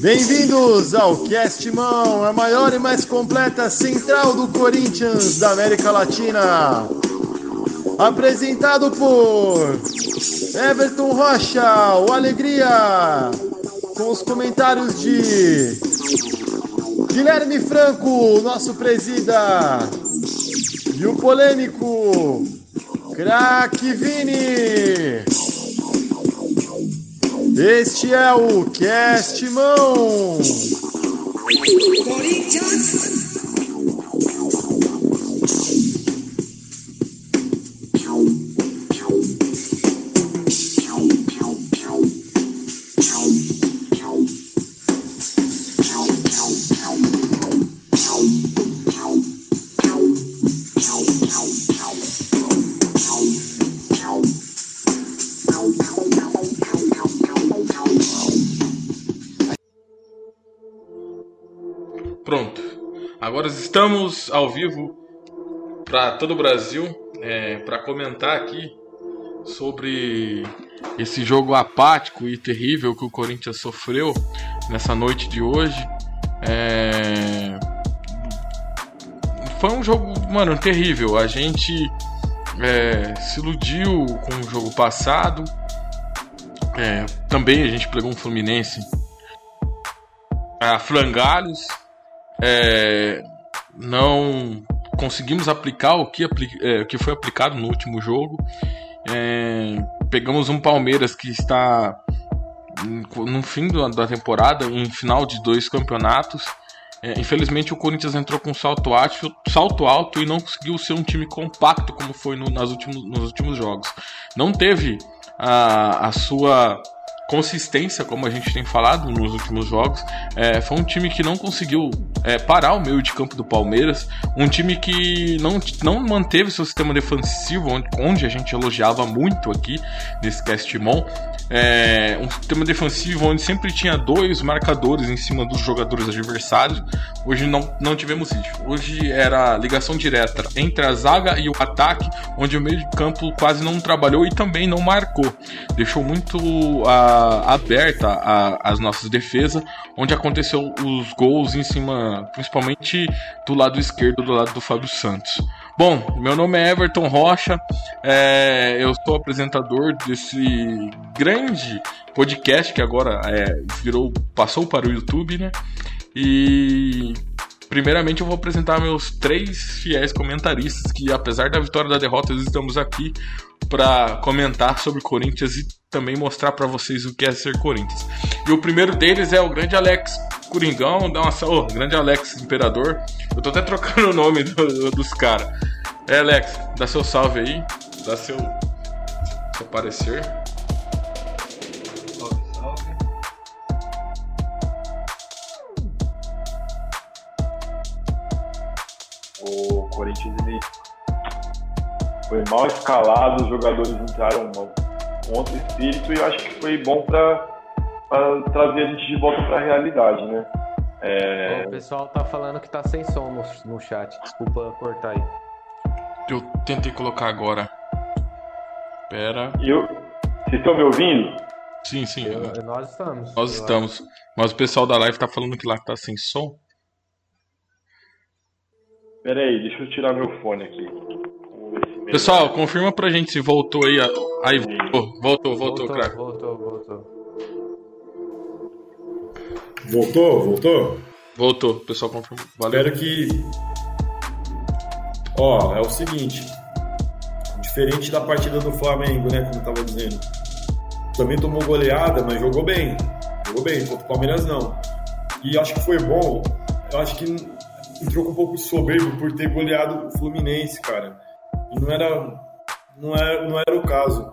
Bem-vindos ao Cast Mão, a maior e mais completa central do Corinthians da América Latina. Apresentado por Everton Rocha, o Alegria, com os comentários de Guilherme Franco, nosso presida, e o polêmico Crack Vini. Este é o Cast Mão. Corinthians. Ao vivo para todo o Brasil é, para comentar aqui sobre esse jogo apático e terrível que o Corinthians sofreu nessa noite de hoje. É... Foi um jogo, mano, terrível. A gente é, se iludiu com o jogo passado. É, também a gente pegou um Fluminense a frangalhos. É, não conseguimos aplicar o que, é, que foi aplicado no último jogo. É, pegamos um Palmeiras que está no fim da temporada, em final de dois campeonatos. É, infelizmente o Corinthians entrou com salto alto, salto alto e não conseguiu ser um time compacto como foi no, nas últimos, nos últimos jogos. Não teve a, a sua consistência, como a gente tem falado nos últimos jogos. É, foi um time que não conseguiu é, parar o meio de campo do Palmeiras, um time que não, não manteve seu sistema defensivo, onde, onde a gente elogiava muito aqui nesse Castimon. É, um sistema defensivo onde sempre tinha dois marcadores em cima dos jogadores adversários. Hoje não, não tivemos isso. Hoje era ligação direta entre a zaga e o ataque, onde o meio de campo quase não trabalhou e também não marcou. Deixou muito a aberta a, as nossas defesas, onde aconteceu os gols em cima, principalmente do lado esquerdo, do lado do Fábio Santos. Bom, meu nome é Everton Rocha, é, eu sou apresentador desse grande podcast que agora é, virou, passou para o YouTube, né? E primeiramente eu vou apresentar meus três fiéis comentaristas que, apesar da vitória da derrota, estamos aqui para comentar sobre Corinthians e também mostrar para vocês o que é ser Corinthians. E o primeiro deles é o grande Alex Coringão, dá uma oh, grande Alex Imperador. Eu tô até trocando o nome do, dos caras. É, Alex, dá seu salve aí, dá seu, seu parecer. Corinthians ele foi mal escalado, os jogadores entraram com outro espírito e eu acho que foi bom para trazer a gente de volta para a realidade, né? É... O pessoal tá falando que tá sem som no, no chat, desculpa cortar aí. Eu tentei colocar agora. Pera. Eu... Vocês estão me ouvindo? Sim, sim. Eu, nós estamos. Nós estamos. Mas o pessoal da live tá falando que lá tá sem som. Pera aí, deixa eu tirar meu fone aqui. Pessoal, confirma pra gente se voltou aí. Aí, voltou, voltou, voltou, craque. Voltou, voltou. Voltou, voltou? Voltou, o pessoal confirmou. Valeu. Espero que. Ó, é o seguinte. Diferente da partida do Flamengo, né? Como eu tava dizendo. Também tomou goleada, mas jogou bem. Jogou bem, contra o Palmeiras não. E acho que foi bom. Eu acho que entrou com um pouco de soberbo por ter goleado o Fluminense, cara. E não era, não era, não era o caso.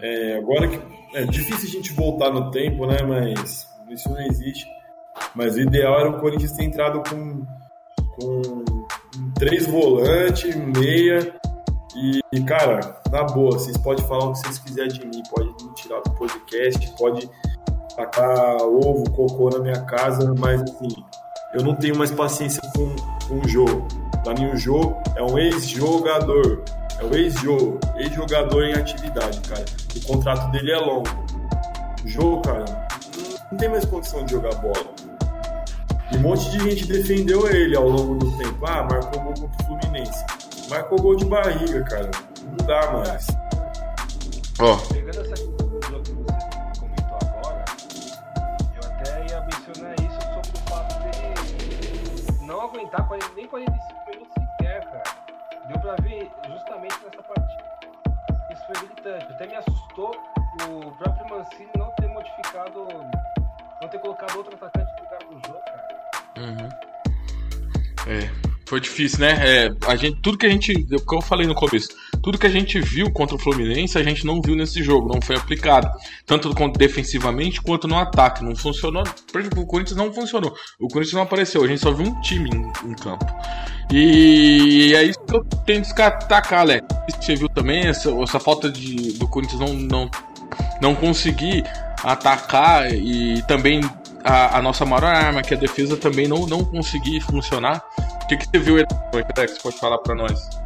É, agora que é difícil a gente voltar no tempo, né? Mas isso não existe. Mas o ideal era o Corinthians ter entrado com, com três volantes, meia. E, e, cara, na boa, vocês podem falar o que vocês quiserem de mim, pode me tirar do podcast, pode tacar ovo, cocô na minha casa, mas assim, eu não tenho mais paciência com, com o jogo. Pra mim, o Jô é um ex-jogador. É o ex-Jô, ex-jogador em atividade, cara. O contrato dele é longo. O Jô, cara, não tem mais condição de jogar bola. E um monte de gente defendeu ele ao longo do tempo. Ah, marcou gol contra o Fluminense. Marcou gol de barriga, cara. Não dá mais. Ó, Pegando aguentar 40 nem 45 minutos sequer, cara. Deu pra ver justamente nessa partida. Isso foi gritante. Até me assustou o próprio Mancini não ter modificado, não ter colocado outro atacante no lugar do jogo, cara. Uhum. É, foi difícil, né? É, a gente, tudo que a gente, o que eu falei no começo, tudo que a gente viu contra o Fluminense, a gente não viu nesse jogo, não foi aplicado, tanto defensivamente quanto no ataque, não funcionou. Por exemplo, o Corinthians não funcionou, o Corinthians não apareceu, a gente só viu um time em, em campo. E é isso que eu tenho que destacar, Alex. Você viu também essa, essa falta de, do Corinthians não, não, não conseguir atacar e também a, a, nossa maior arma, que é a defesa, também não, não conseguir funcionar. O que, que você viu, Alex? Pode falar para nós.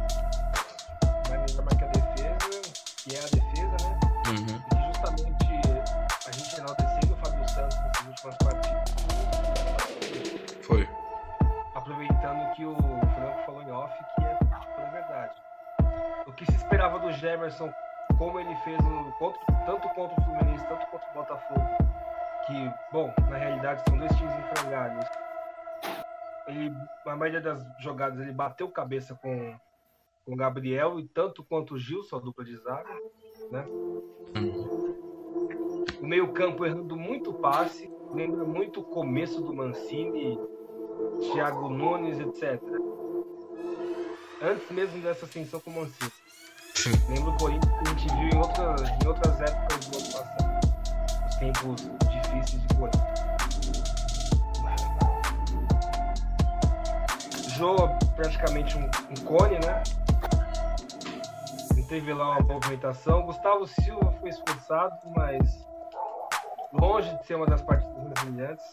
Jefferson, como ele fez no, tanto contra o Fluminense, tanto contra o Botafogo, que, bom, na realidade são dois times em frangalhos. Ele, na maioria das jogadas, ele bateu cabeça com, com o Gabriel e tanto quanto o Gilson, a dupla de zaga, né? O meio-campo errando muito passe, lembra muito o começo do Mancini, Thiago Nunes, etc. Antes mesmo dessa ascensão com o Mancini. Sim. Lembra o Corinthians que a gente viu em, outra, em outras épocas do ano passado. Os tempos difíceis de Corinthians. Jô praticamente um, um cone, né? Não teve lá uma movimentação. Gustavo Silva foi expulsado, mas longe de ser uma das partidas mais brilhantes.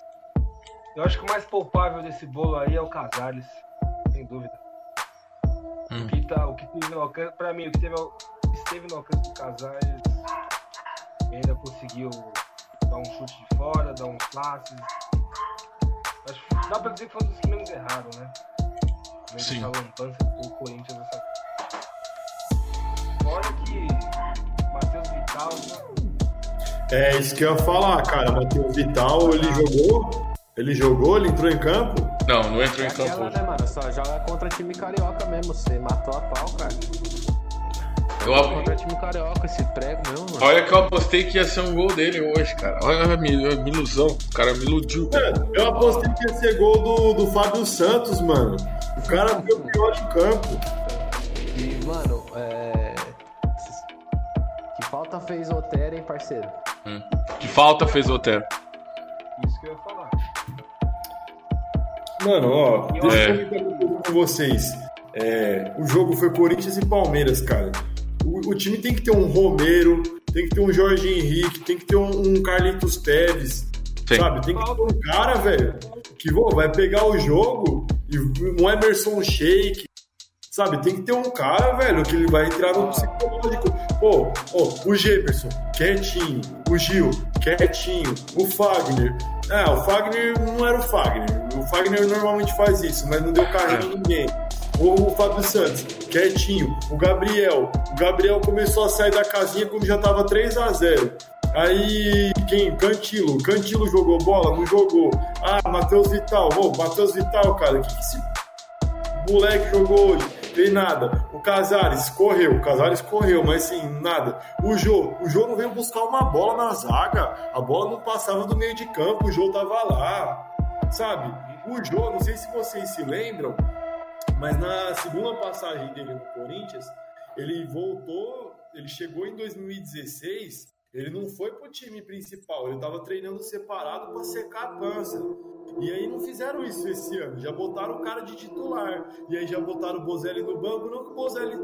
Eu acho que o mais poupável desse bolo aí é o Casares, tá, o que teve no alcance, pra mim, o que teve, esteve no alcance do Casares ainda conseguiu dar um chute de fora, dar uns passes. Acho que dá pra dizer que foi um dos que menos erraram, né? Meio Sim. Essa lampança do Corinthians nessa. Fora que Matheus Vital, né? É isso que eu ia falar, cara. Matheus Vital, ele jogou? Ele jogou? Ele entrou em campo? Não, não entrou É em campo aquela, hoje. né, mano? Só joga contra time carioca mesmo. Você matou a pau, cara. Eu ap- Contra time carioca, esse prego mesmo, mano. Olha que eu apostei que ia ser um gol dele hoje, cara. Olha a minha, a minha ilusão. O cara me iludiu. É, eu apostei que ia ser gol do, do Fábio Santos, mano. O cara foi o pior de campo. E, mano, é. Que falta fez o Otero, hein, parceiro? Que falta fez o Otero. Isso que eu ia falar. Mano, ó, deixa É. eu comentar um pouco com vocês. É, o jogo foi Corinthians e Palmeiras, cara. O, o time tem que ter um Romero, tem que ter um Jorge Henrique, tem que ter um, um Carlitos Teves, Sim. sabe? Tem que ter um cara, velho, que vô, vai pegar o jogo e um Emerson Sheik, sabe? Tem que ter um cara, velho, que ele vai entrar no psicológico. Pô, ó, o Jefferson, quietinho. O Gil, quietinho. O Fagner. É, o Fagner não era o Fagner. O Fagner normalmente faz isso, mas não deu carreira em ninguém. O, o Fábio Santos, quietinho. O Gabriel. O Gabriel começou a sair da casinha quando já tava 3 a 0 Aí, quem? Cantilo. Cantilo jogou bola? Não jogou. Ah, Matheus Vital. Ô, Matheus Vital, cara, o que, que esse moleque jogou hoje? Tem nada. O Casares correu, o Casares correu, mas sim, nada. O Jô, o Jô não veio buscar uma bola na zaga. A bola não passava do meio de campo, o Jô tava lá. Sabe? O Jô, não sei se vocês se lembram, mas na segunda passagem dele no Corinthians, ele voltou, ele chegou em 2016, ele não foi pro time principal, ele tava treinando separado para secar a pança. E aí não fizeram isso esse ano, já botaram o cara de titular. E aí já botaram o Bozelli no banco, não que o Bozelli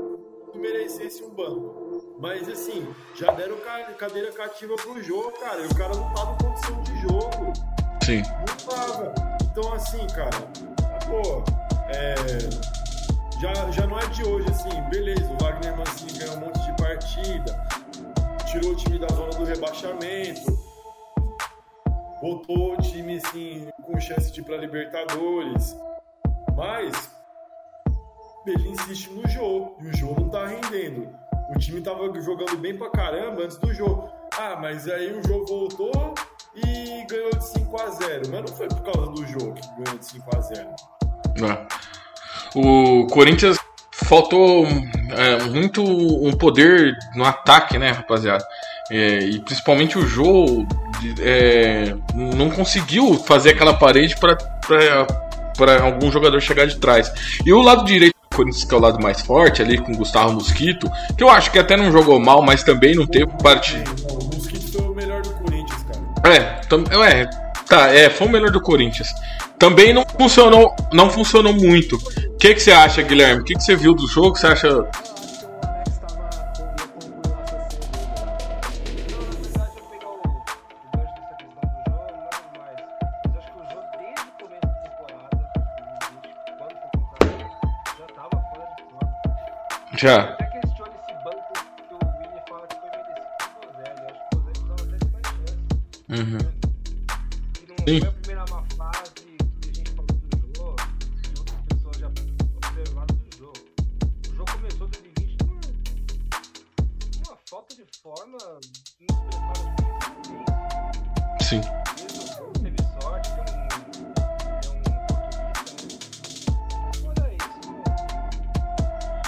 merecesse um banco. Mas assim, já deram ca- cadeira cativa pro jogo, cara. E o cara não tava em condição de jogo. Sim. Não tava. Então, assim, cara, pô, é, já, já não é de hoje, assim, beleza, o Wagner Mancini ganhou um monte de partida, tirou o time da zona do rebaixamento, Voltou o time assim, com chance de ir pra Libertadores. Mas ele insiste no jogo. E o jogo não tá rendendo. O time tava jogando bem pra caramba antes do jogo. Ah, mas aí o jogo voltou e ganhou de 5 a 0 Mas não foi por causa do jogo que ganhou de 5 a 0 É. O Corinthians faltou é, muito um poder no ataque, né, rapaziada? É, e principalmente o jogo é, não conseguiu fazer aquela parede para algum jogador chegar de trás. E o lado direito do Corinthians, que é o lado mais forte, ali com o Gustavo Mosquito, que eu acho que até não jogou mal, mas também não teve parte. O Mosquito foi o melhor do Corinthians, cara. É, tam, é, tá, é, foi o melhor do Corinthians. Também não funcionou, não funcionou muito. O que, que você acha, Guilherme? O que, que você viu do jogo? Você acha Eu acho que ter uma dedicação muito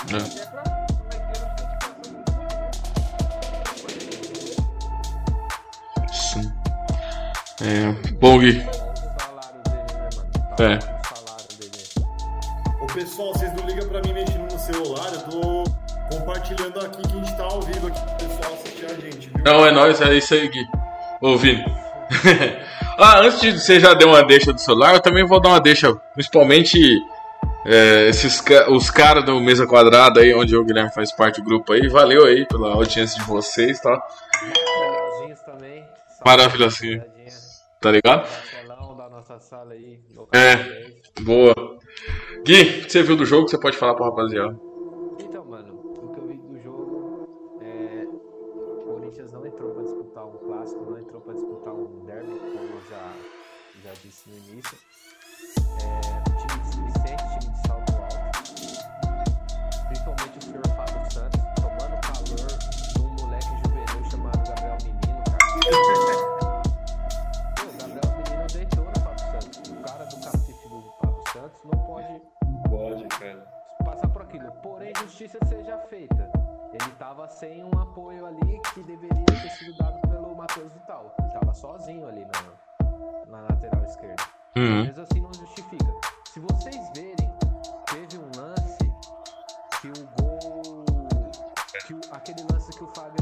grande. Sim. É, bom, Gui. Né, É. O. Ô pessoal, vocês não ligam pra mim mexendo no celular, eu tô compartilhando aqui que a gente tá ao vivo aqui Não, é nóis, é isso aí, Gui. Vini. ah, antes de você já deu uma deixa do celular, eu também vou dar uma deixa, principalmente é, esses os caras do Mesa Quadrada aí, onde o Guilherme faz parte do grupo aí. Valeu aí pela audiência de vocês, tá? Maravilhosinho. Tá ligado? É. canal 10. Boa. Gui, o que você viu do jogo você pode falar pro rapaziada? Justiça seja feita. Ele tava sem um apoio ali que deveria ter sido dado pelo Matheus Vital. Ele tava sozinho ali na, na lateral esquerda. Uhum. Mas assim não justifica. Se vocês verem, teve um lance que o gol. Que o- aquele lance que o Fagner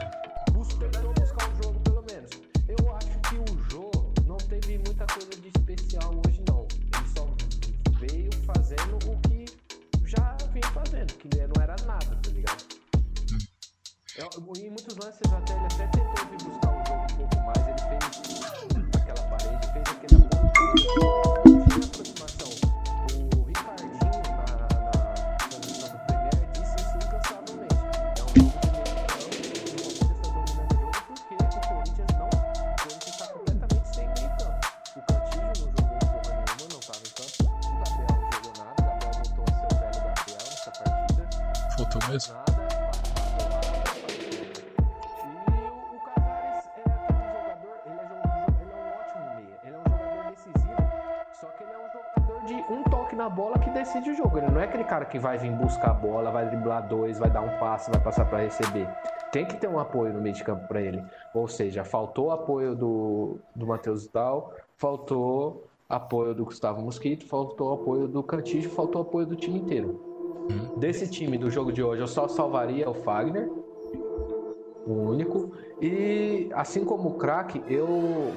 cara que vai vir buscar a bola, vai driblar dois, vai dar um passe, vai passar para receber. Tem que ter um apoio no meio de campo para ele. Ou seja, faltou apoio do, do Matheus Dal, faltou apoio do Gustavo Mosquito, faltou apoio do Cantígio, faltou apoio do time inteiro. Desse time do jogo de hoje, eu só salvaria o Fagner, o único. E assim como o craque, eu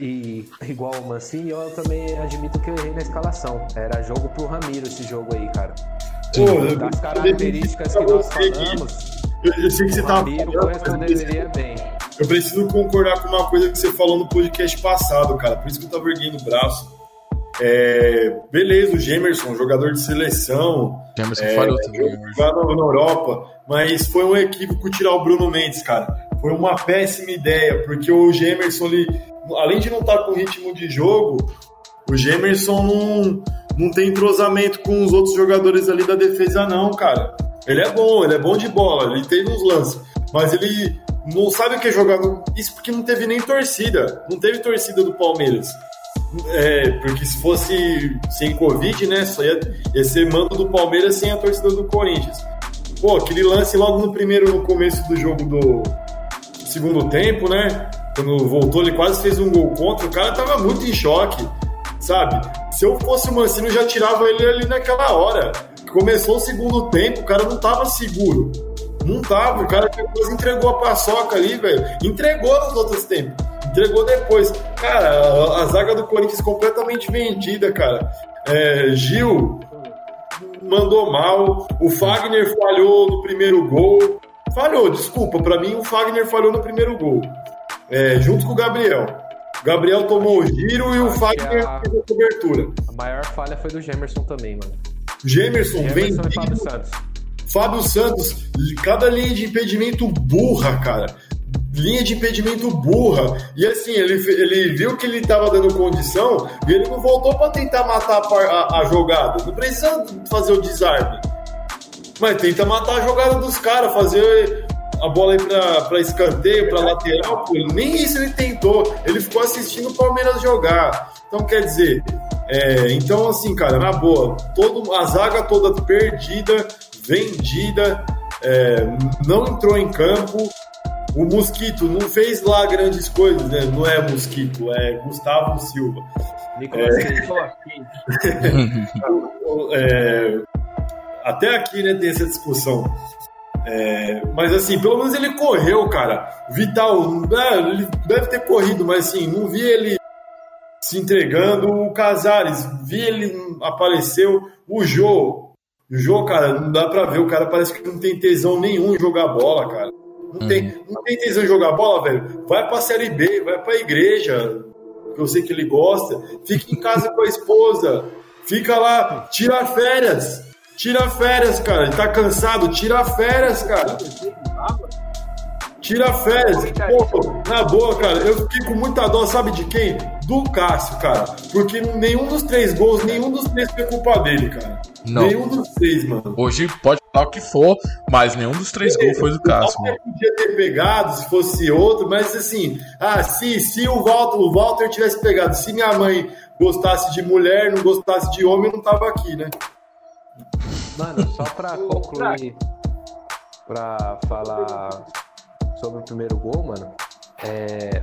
e igual o Mancini, eu também admito que eu errei na escalação. Era jogo pro Ramiro esse jogo aí, cara. Pô, das características que nós falamos, eu, eu sei que você tava Ramiro corresponderia bem. Eu preciso concordar com uma coisa que você falou no podcast passado, cara. Por isso que eu tava erguendo o braço. É, beleza, o Gemerson, jogador de seleção. Gemerson é, falhou também. Na, na Europa, mas foi um equívoco tirar o Bruno Mendes, cara. Foi uma péssima ideia, porque o Gemerson, ele, além de não estar com ritmo de jogo, o Gemerson não, não tem entrosamento com os outros jogadores ali da defesa, não, cara. Ele é bom, ele é bom de bola, ele tem uns lances, mas ele não sabe o que jogar. Isso porque não teve nem torcida. Não teve torcida do Palmeiras. É, porque se fosse sem Covid, né? Só ia, ia ser mando do Palmeiras sem a torcida do Corinthians. Pô, aquele lance logo no primeiro, no começo do jogo do segundo tempo, né? Quando voltou, ele quase fez um gol contra. O cara tava muito em choque, sabe? Se eu fosse o Mancini, eu já tirava ele ali naquela hora. Começou o segundo tempo, o cara não tava seguro. Não tava, o cara depois entregou a paçoca ali, velho. Entregou nos outros tempos. Entregou depois. Cara, a, a zaga do Corinthians completamente vendida, cara. É, Gil mandou mal. O Fagner falhou no primeiro gol. Falhou, desculpa. Para mim, o Fagner falhou no primeiro gol. É, junto com o Gabriel. O Gabriel tomou o giro e o Fagner a... fez a cobertura. A maior falha foi do Gemerson também, mano. Gemerson, Gemerson vem. Fábio Santos. Fábio Santos, cada linha de impedimento burra, cara. Linha de impedimento burra. E assim, ele, ele viu que ele estava dando condição e ele não voltou para tentar matar a, a, a, jogada. Não precisa fazer o desarme. Mas tenta matar a jogada dos caras, fazer a bola aí para escanteio, para lateral. Pô, nem isso ele tentou. Ele ficou assistindo o Palmeiras jogar. Então, quer dizer, é, então, assim, cara, na boa, todo, a zaga toda perdida, vendida, é, não entrou em campo. O Mosquito não fez lá grandes coisas, né? Não é Mosquito, é Gustavo Silva. Nicolas é, é, até aqui, né, tem essa discussão. É, mas assim, pelo menos ele correu, cara. Vital, né, ele deve ter corrido, mas assim, não vi ele se entregando. O Casares, vi ele apareceu. O Jô, o João, cara, não dá pra ver. O cara parece que não tem tesão nenhum em jogar bola, cara. Não, uhum. tem, não tem tesão em jogar bola, velho. Vai pra Série B, vai pra igreja, que eu sei que ele gosta. Fica em casa com a esposa. Fica lá, tira férias. Tira férias, cara. Ele tá cansado, tira férias, cara. Tira férias. Pô, na boa, cara, eu fiquei com muita dó, sabe de quem? Do Cássio, cara. Porque nenhum dos três gols, nenhum dos três foi culpa dele, cara. Não. Nenhum dos três, mano. Hoje pode falar o que for, mas nenhum dos três gols foi do Cássio. Mano. podia ter pegado se fosse outro, mas assim, ah, se, se o, Walter, o Walter tivesse pegado, se minha mãe gostasse de mulher, não gostasse de homem, não tava aqui, né? Mano, só pra concluir, pra falar sobre o primeiro gol, mano, é,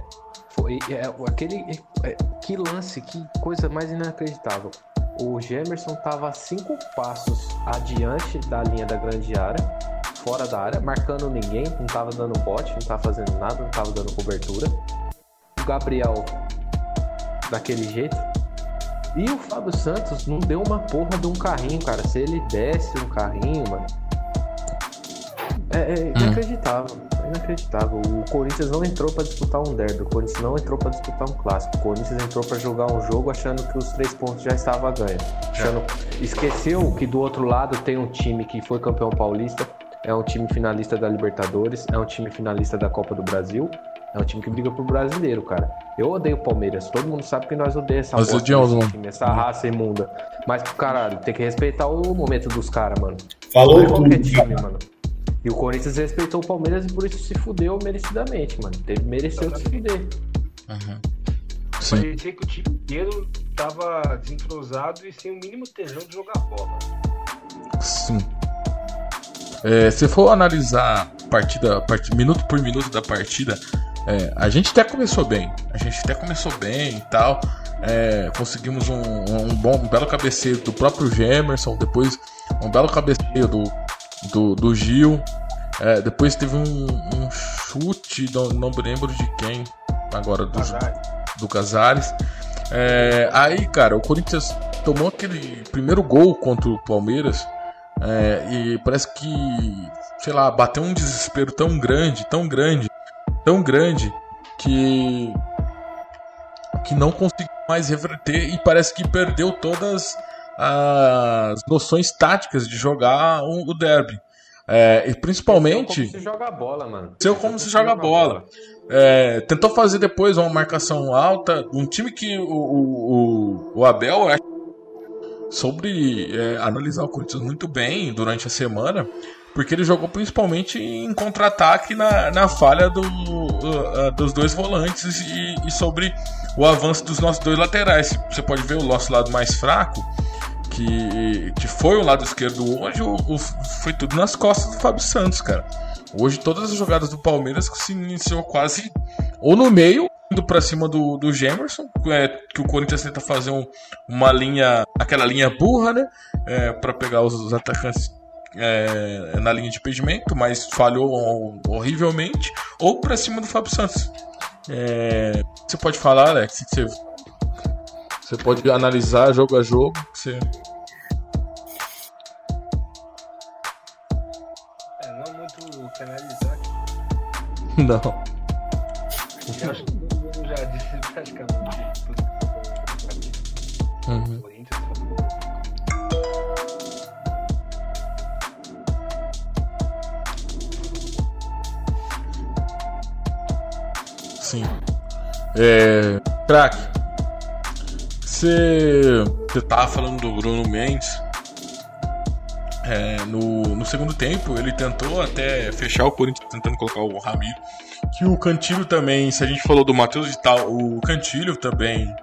foi é, aquele é, que lance, que coisa mais inacreditável. O Gemerson tava cinco passos adiante da linha da grande área, fora da área, marcando ninguém, não tava dando bote, não tava fazendo nada, não tava dando cobertura. O Gabriel daquele jeito. E o Fábio Santos não deu uma porra de um carrinho, cara. Se ele desse um carrinho, mano. É, é hum. inacreditável. Hum inacreditável. O Corinthians não entrou para disputar um derby, o Corinthians não entrou para disputar um clássico. O Corinthians entrou para jogar um jogo achando que os três pontos já estavam ganhos. Achando... Esqueceu que do outro lado tem um time que foi campeão paulista, é um time finalista da Libertadores, é um time finalista da Copa do Brasil. É um time que briga pro brasileiro, cara. Eu odeio o Palmeiras. Todo mundo sabe que nós odeiamos essa, bosta, odiamos, time, essa raça imunda. Mas, caralho, tem que respeitar o momento dos caras, mano. Falou não é qualquer tudo, time, mano. E o Corinthians respeitou o Palmeiras e por isso se fudeu merecidamente, mano. Teve, mereceu se fuder. Uhum. Sim. Parecia que o time inteiro tava desentrosado e sem o mínimo tesão de jogar bola. Sim. É, se for analisar partida, part... minuto por minuto da partida, é, a gente até começou bem. A gente até começou bem e tal. É, conseguimos um, um, bom, um belo cabeceio do próprio Gemerson, depois um belo cabeceio do, do, do Gil. É, depois teve um, um chute, não, não lembro de quem, agora do, do Casares. É, aí, cara, o Corinthians tomou aquele primeiro gol contra o Palmeiras é, e parece que, sei lá, bateu um desespero tão grande, tão grande, tão grande que que não conseguiu mais reverter e parece que perdeu todas as noções táticas de jogar o derby. É, e principalmente. Seu como se joga bola, mano. Seu como se joga bola. bola. É, tentou fazer depois uma marcação alta. Um time que o, o, o Abel sobre é, analisar o Corinthians muito bem durante a semana, porque ele jogou principalmente em contra-ataque na, na falha do, uh, dos dois volantes e, e, sobre o avanço dos nossos dois laterais. Você pode ver o nosso lado mais fraco, que, que foi o lado esquerdo hoje, o, o, foi tudo nas costas do Fábio Santos, cara. Hoje todas as jogadas do Palmeiras se iniciou quase ou no meio, indo para cima do, do Gemerson, é, que o Corinthians tenta fazer um, uma linha, aquela linha burra, né, é, para pegar os, os atacantes é, na linha de impedimento, mas falhou horrivelmente, ou para cima do Fábio Santos. É, você pode falar, Alex, você, você pode analisar jogo a jogo, você Não. Eu acho que todo mundo já disse praticamente tudo. Uhum. Sim. É. Crack. Você. Tava falando do Bruno Mendes. É, no, no segundo tempo, ele tentou até fechar o Corinthians, tentando colocar o Ramiro. Que o Cantilho também, se a gente falou do Matheus de tal, o Cantilho também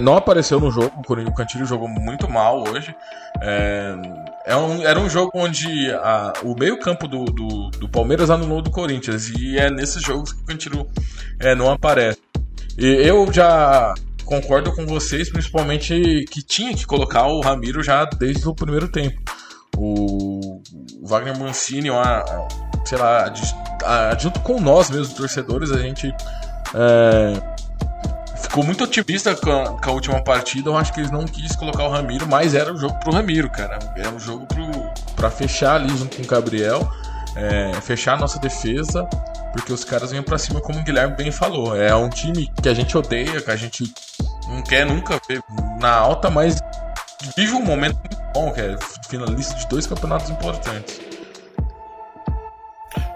não apareceu no jogo. O Cantilho jogou muito mal hoje. É, é um, era um jogo onde a, o meio-campo do, do, do, Palmeiras anulou do Corinthians. E é nesses jogos que o Cantilho é, não aparece. E eu já concordo com vocês, principalmente que tinha que colocar o Ramiro já desde o primeiro tempo. O Wagner Mancini, uma, sei lá, junto com nós mesmos, torcedores, a gente é, ficou muito otimista com a, com a, última partida. Eu acho que eles não quis colocar o Ramiro, mas era o jogo pro Ramiro, cara. Era o jogo pro, pra fechar ali junto com o Gabriel, é, fechar a nossa defesa porque os caras vêm para cima, como o Guilherme bem falou. É um time que a gente odeia, que a gente não quer nunca ver na alta, mas vive um momento muito bom, que é finalista de dois campeonatos importantes.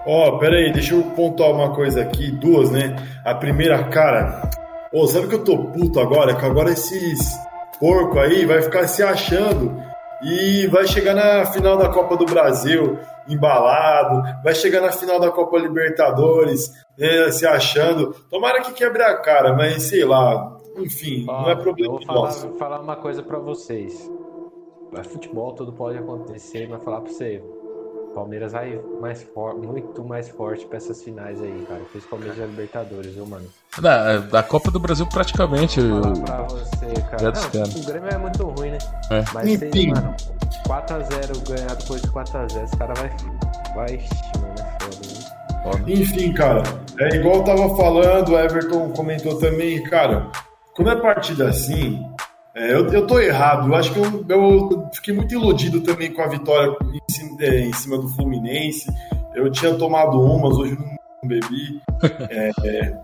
Ó, oh, aí, deixa eu pontuar uma coisa aqui, duas, né? A primeira, cara, ô, sabe que eu tô puto agora? Que agora esses porco aí vai ficar se achando e vai chegar na final da Copa do Brasil embalado, vai chegar na final da Copa Libertadores né, se achando. Tomara que quebre a cara, mas sei lá, enfim, Ó, não é problema vou falar, falar uma coisa para vocês. É futebol, tudo pode acontecer, mas falar para você, Palmeiras vai mais for, muito mais forte para essas finais aí, cara. Principalmente da Libertadores, viu, mano? Da, da Copa do Brasil, praticamente. Falar pra você, cara. Não, o Grêmio é muito ruim, né? É. Mas, Enfim. mano, 4x0 ganhar depois de 4x0, esse cara vai. Vai. Mano, é foda, né? Enfim, cara, é igual eu tava falando, o Everton comentou também, cara. Quando é partida assim, é, eu, eu tô errado. Eu acho que eu, eu, fiquei muito iludido também com a vitória em cima, é, em cima do Fluminense. Eu tinha tomado umas, hoje não bebi. É, é,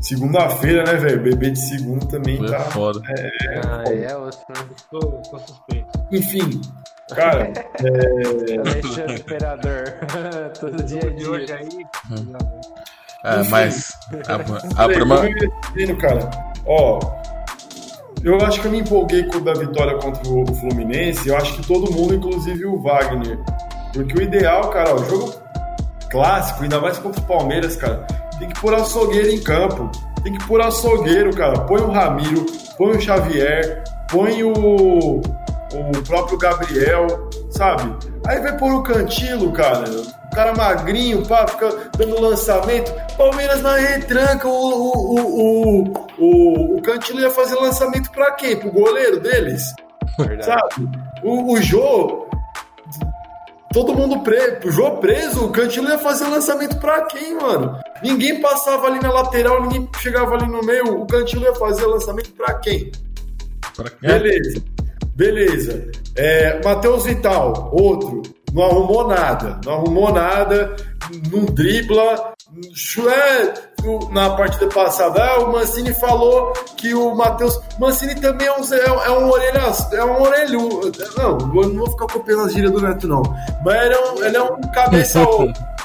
Segunda-feira, né, velho? Beber de segunda também Foi tá. Foda. É, ah, é, é outro, né? Tô, tô suspeito. Enfim, cara. é... Alexandre Imperador. Todo dia de hoje aí. Hum. É, mas. A, a, a prima... cara. Ó, eu acho que eu me empolguei com a vitória contra o Fluminense. Eu acho que todo mundo, inclusive o Wagner. Porque o ideal, cara, o jogo clássico, ainda mais contra o Palmeiras, cara, tem que pôr açougueiro em campo. Tem que pôr açougueiro, cara. Põe o Ramiro, põe o Xavier, põe o, o próprio Gabriel, sabe? Aí vai pôr o Cantilo, cara. O cara magrinho, pá, fica dando lançamento. Palmeiras na retranca, o, o, o, o, o Cantilo ia fazer lançamento pra quem? Pro goleiro deles? Verdade. Sabe? O, o Jô, todo mundo preso, o Jô preso, o Cantilo ia fazer lançamento pra quem, mano? Ninguém passava ali na lateral, ninguém chegava ali no meio, o Cantilo ia fazer lançamento pra quem? Pra quê? Beleza, beleza. É, Matheus Vital, outro, não arrumou nada, não arrumou nada, não dribla. É, na partida passada, ah, o Mancini falou que o Matheus. Mancini também é um, é, é um orelha, é um orelhu. Não, não vou ficar copiando as gírias do Neto, não. Mas ele é um, ele é um cabeça.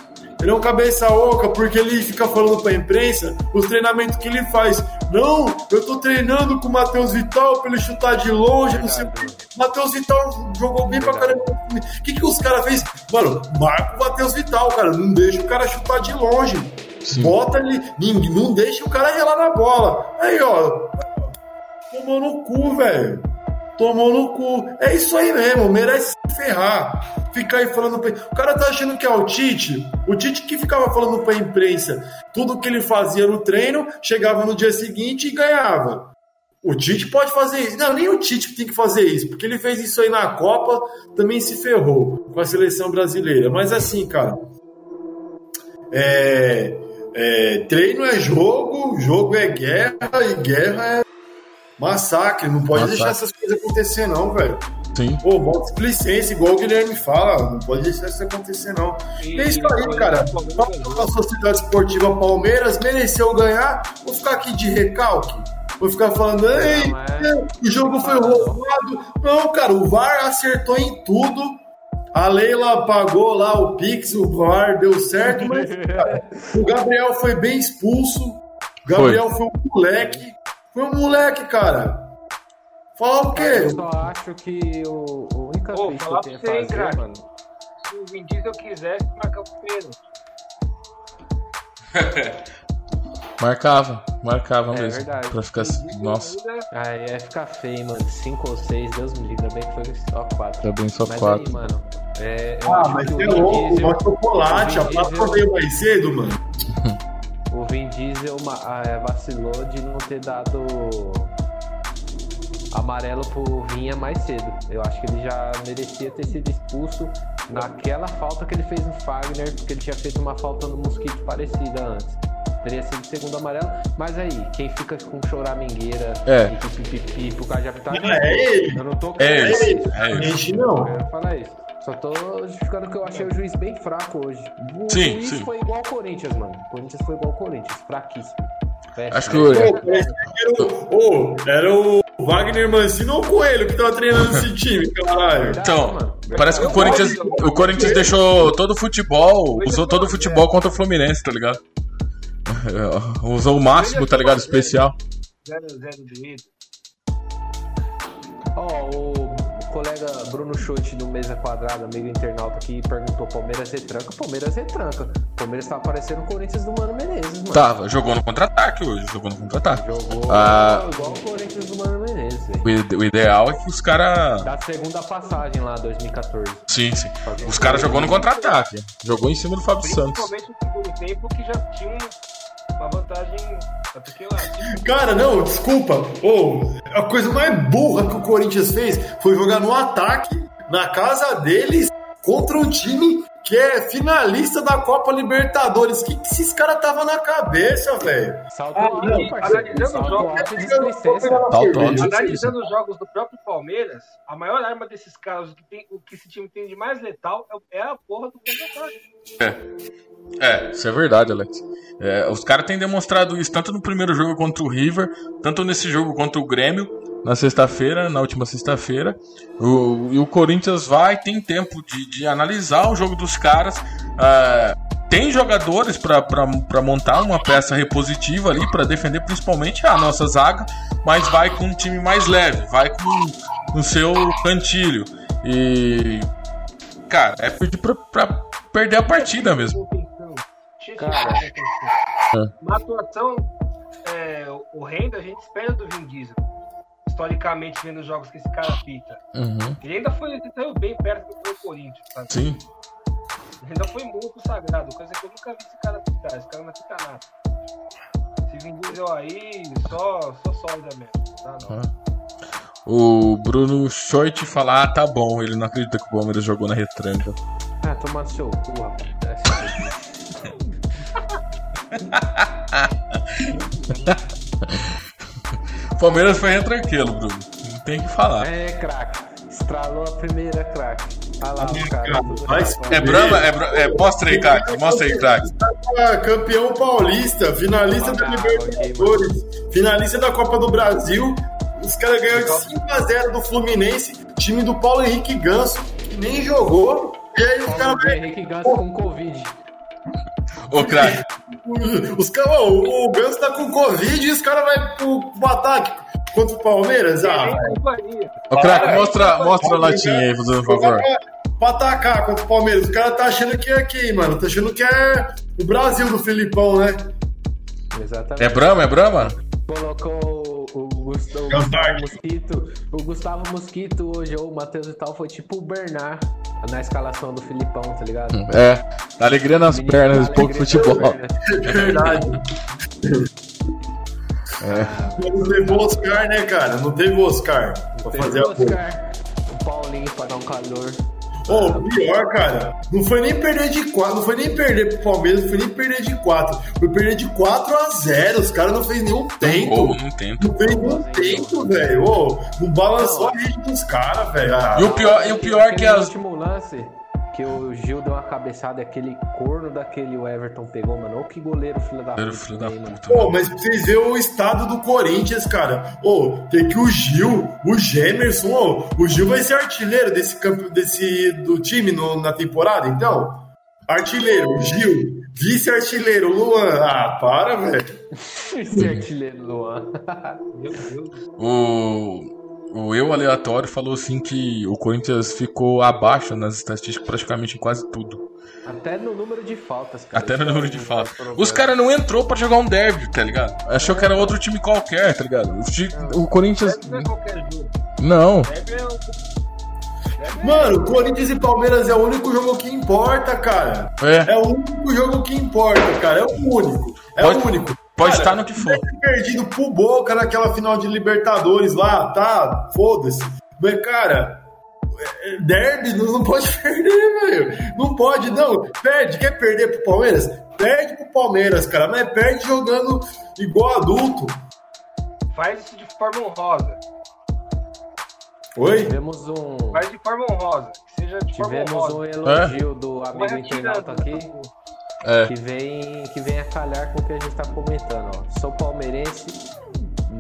Ele é um cabeça oca porque ele fica falando pra imprensa os treinamentos que ele faz. Não, eu tô treinando com o Matheus Vital pra ele chutar de longe, não sei o quê. Matheus Vital jogou bem pra caramba. O que, que os caras fez? Mano, marca o Matheus Vital, cara. Não deixa o cara chutar de longe. Sim. Bota ele, não deixa o cara relar na bola. Aí, ó. Tomou no cu, velho. Tomou no cu. É isso aí mesmo, merece se ferrar. Ficar aí falando pra... O cara tá achando que é o Tite. O Tite que ficava falando pra imprensa tudo que ele fazia no treino, chegava no dia seguinte e ganhava. O Tite pode fazer isso. Não, nem o Tite tem que fazer isso, porque ele fez isso aí na Copa, também se ferrou com a seleção brasileira. Mas assim, cara, é, é, treino é jogo, jogo é guerra e guerra é massacre. Não pode Massacre. deixar essas coisas acontecer, não, velho. Sim. Pô, bota displicência, igual o Guilherme fala. Não pode deixar isso acontecer, não. E- É isso aí, cara. A Sociedade Esportiva Palmeiras mereceu ganhar. Vou ficar aqui de recalque. Vou ficar falando, ei, Não, é- o jogo foi roubado. Não, cara, o VAR acertou em tudo. A Leila pagou lá o Pix, o VAR deu certo, mas cara, o Gabriel foi bem expulso. O Gabriel foi, um moleque. Foi um moleque, cara. Fala o Eu quê? só acho que o, o única Ô, peixe que eu tenho fazer, craque? mano. Se o Vin Diesel quisesse marcar o pênalti. Marcava, marcava É mesmo. verdade. Pra ficar assim. Nossa, Aí ia ficar feio, mano. 5 ou 6, Deus me livre. Ainda bem que foi só 4. tá bem só Mas quatro. aí, mano. É, eu Ah, mas é louco, mó chocolate. A Diesel- veio mais cedo, mano. O Vin Diesel é, vacilou de não ter dado amarelo pro Vinha mais cedo. Eu acho que ele já merecia ter sido expulso naquela falta que ele fez no Fagner, porque ele tinha feito uma falta no Mosquito parecida antes. Teria sido segundo amarelo, mas aí, quem fica com choramingueira É. e pipipi por causa de Não, é ele. eu não tô É querendo esse, isso. é gente não. Eu quero falar isso. Só tô justificando que eu achei o juiz bem fraco hoje. O Sim, juiz sim. foi igual ao Corinthians, mano. O Corinthians foi igual ao Corinthians, fraquíssimo. Péssimo. Acho que o- que era o, ô, era o Wagner Mancini ou o Coelho que tava treinando esse time, caralho. Então, parece que o Corinthians, o Corinthians deixou todo o futebol, usou todo o futebol contra o Fluminense, tá ligado? Usou o máximo, tá ligado? Especial. 0x0 do Ida. Ó, o, colega Bruno Schutt do Mesa Quadrada, amigo internauta, que perguntou Palmeiras retranca. Palmeiras retranca. Palmeiras tá parecendo o Corinthians do Mano Menezes, mano. Tava, jogou no contra-ataque hoje, jogou no contra-ataque. Jogou Ah. igual o Corinthians do Mano Menezes, velho. O ideal é que os caras. Da segunda passagem lá, 2014. Sim, sim. Os caras jogou no contra-ataque. Jogou em cima do Fábio Santos. Principalmente no segundo tempo, que já tinha um- uma vantagem. Lá, Cara, não, desculpa. Ô, a coisa mais burra que o Corinthians fez foi jogar no ataque, na casa deles, contra um time que é finalista da Copa Libertadores. O que, que esses caras tava na cabeça, velho? Salto Ah, alto, parceiro. analisando Salto alto os jogos do próprio Palmeiras, a maior arma desses caras, o que, tem, o que esse time tem de mais letal é, é a porra do contra-ataque. É, isso é verdade, Alex. É, os caras têm demonstrado isso tanto no primeiro jogo contra o River, tanto nesse jogo contra o Grêmio, na sexta-feira, na última sexta-feira. O, e o Corinthians vai, tem tempo de, de analisar o jogo dos caras. ah, tem jogadores para montar uma peça repositiva ali, para defender principalmente a nossa zaga, mas vai com um time mais leve, vai com o seu cantilho. E. Cara, é pedir pra, pra perder a partida mesmo. Cara. Uma atuação é, o- o renda a gente espera do Vin Diesel. Historicamente, vendo os jogos que esse cara pita. Uhum. Ele ainda foi, ele saiu bem perto do que foi o Corinthians, sabe? Sim. Ele ainda foi muito sagrado, coisa que eu nunca vi esse cara pitar. Esse cara não pica nada. Esse Vin Diesel aí, só, só sólida mesmo. Tá, não. O Bruno Schoit fala, ah, tá bom, ele não acredita que o Palmeiras jogou na retranca. Ah, tomar no seu cu, rapaz. O Palmeiras foi retranqueiro, Bruno. Não tem o que falar. É, craque. Estralou a primeira, craque. Olha lá, o cara. Mas-. É Brahma? É, Bra- é, mostra aí, craque. Mostra aí, craque. Ah, campeão paulista, finalista da Ah, Libertadores, finalista da Copa do Brasil. Os caras ganharam de 5x0 do Fluminense, time do Paulo Henrique Ganso, que nem jogou. E aí os Paulo caras Henrique Ganso com Covid. Ô, craque. Os caras, ó, o, o Ganso tá com Covid e os caras vão pro, pro ataque contra o Palmeiras. Ah. Ô, craque, mostra, mostra a latinha aí, por favor. Pra, atacar contra o Palmeiras. Os caras tá achando que é aqui, mano. Tá achando que é o Brasil do Filipão, né? Exatamente. É Brahma? É Brahma? Colocou Gustavo, o Gustavo. Mosquito. O Gustavo Mosquito hoje, ou o Matheus e tal, foi tipo o Bernard na escalação do Filipão, tá ligado? É. Dá alegria nas Menino pernas, pouco futebol. É verdade. Não teve o Oscar, né, cara? Não teve o Oscar pra Teve fazer o a. Oscar, o Paulinho pra dar um calor. Ô, o pior, cara, não foi nem perder de 4, não foi nem perder pro Palmeiras, não foi nem perder de 4. Foi perder de 4 a 0. Os caras não fez nenhum Gol, tempo. não tenta. Não fez nenhum tempo, velho. Ô, não balançou a rede dos caras, velho. Ah, E o pior, e o pior é que as. último lance que o Gil deu uma cabeçada e aquele corno daquele o Everton pegou, mano. Ô, que goleiro, filho da Era puta. filho da também, mano. puta. Pô, mano. mas pra vocês verem o estado do Corinthians, cara. Ô, tem que o Gil, o Gemerson, ô, o Gil vai ser artilheiro desse campo, desse do time no- na temporada, então? Artilheiro, o Gil. Vice-artilheiro, Luan. Ah, para, velho. Esse artilheiro Luan. Meu Deus. O, o eu aleatório falou assim que o Corinthians ficou abaixo nas estatísticas praticamente em quase tudo. Até no número de faltas, cara. Até no número de faltas. Os caras não entrou pra jogar um derby, tá ligado? Achou que era outro time qualquer, tá ligado? O, o Corinthians. Não é qualquer jogo. Não. Deve é o. Mano, Corinthians e Palmeiras é o único jogo que importa, cara. É. É o único jogo que importa, cara. É o único. É Pode- o único. Pode Cara, estar no que for. perdido pro Boca naquela final de Libertadores lá, tá? Foda-se. Mas, cara, é- é derby não, pode perder, velho. Não pode, não. Perde. Quer perder pro Palmeiras? Perde pro Palmeiras, cara. Mas perde jogando igual adulto. Faz isso de forma honrosa. Oi? Tivemos um. Faz de forma honrosa. Que seja de forma Tivemos honrosa. um elogio do Vai amigo internauta aqui. É. que vem, que vem a calhar com o que a gente tá comentando, ó. Sou palmeirense,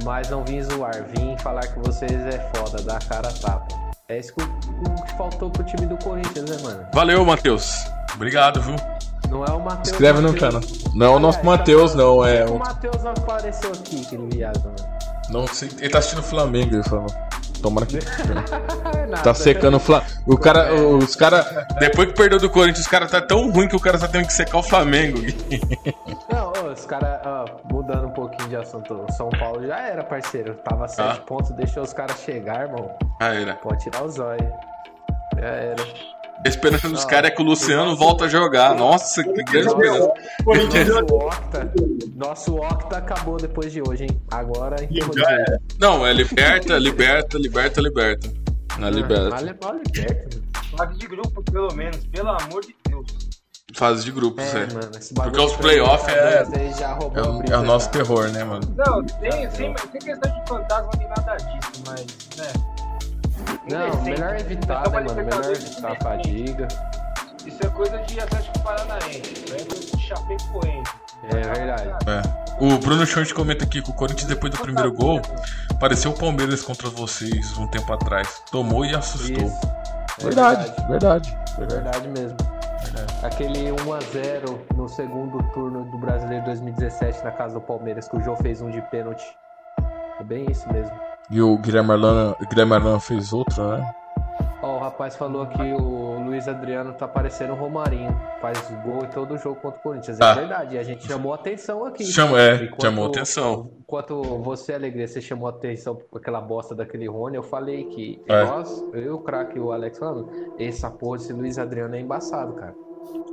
mas não vim zoar, vim falar que vocês é foda, dá a cara a tapa. É isso que, o- o que faltou pro time do Corinthians, né, mano? Valeu, Matheus. Obrigado, viu? Não é o Matheus. Escreve no canal. Não é o nosso Matheus, não. É O o. Matheus não apareceu aqui, aquele viado, mano. Não sei. Ele tá assistindo o Flamengo, ele falou. Tomara que. É nada. Tá secando o Flamengo. O cara, os cara, depois que perdeu do Corinthians, os cara tá tão ruim que o cara tá tendo que secar o Flamengo. Não, os caras, mudando um pouquinho de assunto, o São Paulo já era, parceiro. Tava sete Ah. pontos, deixou os caras chegar, irmão. Ah, era. Pode tirar os olhos. Já era. A esperança dos caras é que o Luciano volta a jogar. Nossa, que grande esperança. Nosso Octa, nosso Octa acabou depois de hoje, hein? Agora Já era. Não, é liberta, liberta, liberta, liberta. Na liberta. Vale, vale perto, mano. Fase de grupo, pelo menos. Pelo amor de Deus. Fase de grupos, É, é. mano, Porque os de playoff é- É o, é o nosso já. terror, né, mano? Não, tem, sem, sem questão de fantasma nem nada disso, mas, né. Não, melhor evitar, Então, né, mano? Melhor evitar a fadiga. Isso é coisa de Atlético Paranaense. Isso é coisa de Chapecoense. É verdade. É. O Bruno Short comenta aqui que o Corinthians, depois do primeiro gol, pareceu o Palmeiras contra vocês um tempo atrás. Tomou e assustou. Isso. É verdade, verdade. É verdade mesmo. Aquele 1x0 no segundo turno do Brasileiro 2017 na casa do Palmeiras, que o João fez um de pênalti. É bem isso mesmo. E o Guilherme Arlan, o Guilherme Arlan fez outro, né? Ó, o rapaz falou que o Luiz Adriano tá parecendo o Romarinho. Faz gol em todo jogo contra o Corinthians. Ah. É verdade. E a gente chamou atenção aqui. Chama- é, Enquanto- chamou atenção. Enquanto você, Alegria, você chamou atenção com aquela bosta daquele Rony, eu falei que É. nós, eu, o craque e o Alex falando, essa porra desse Luiz Adriano é embaçado, cara.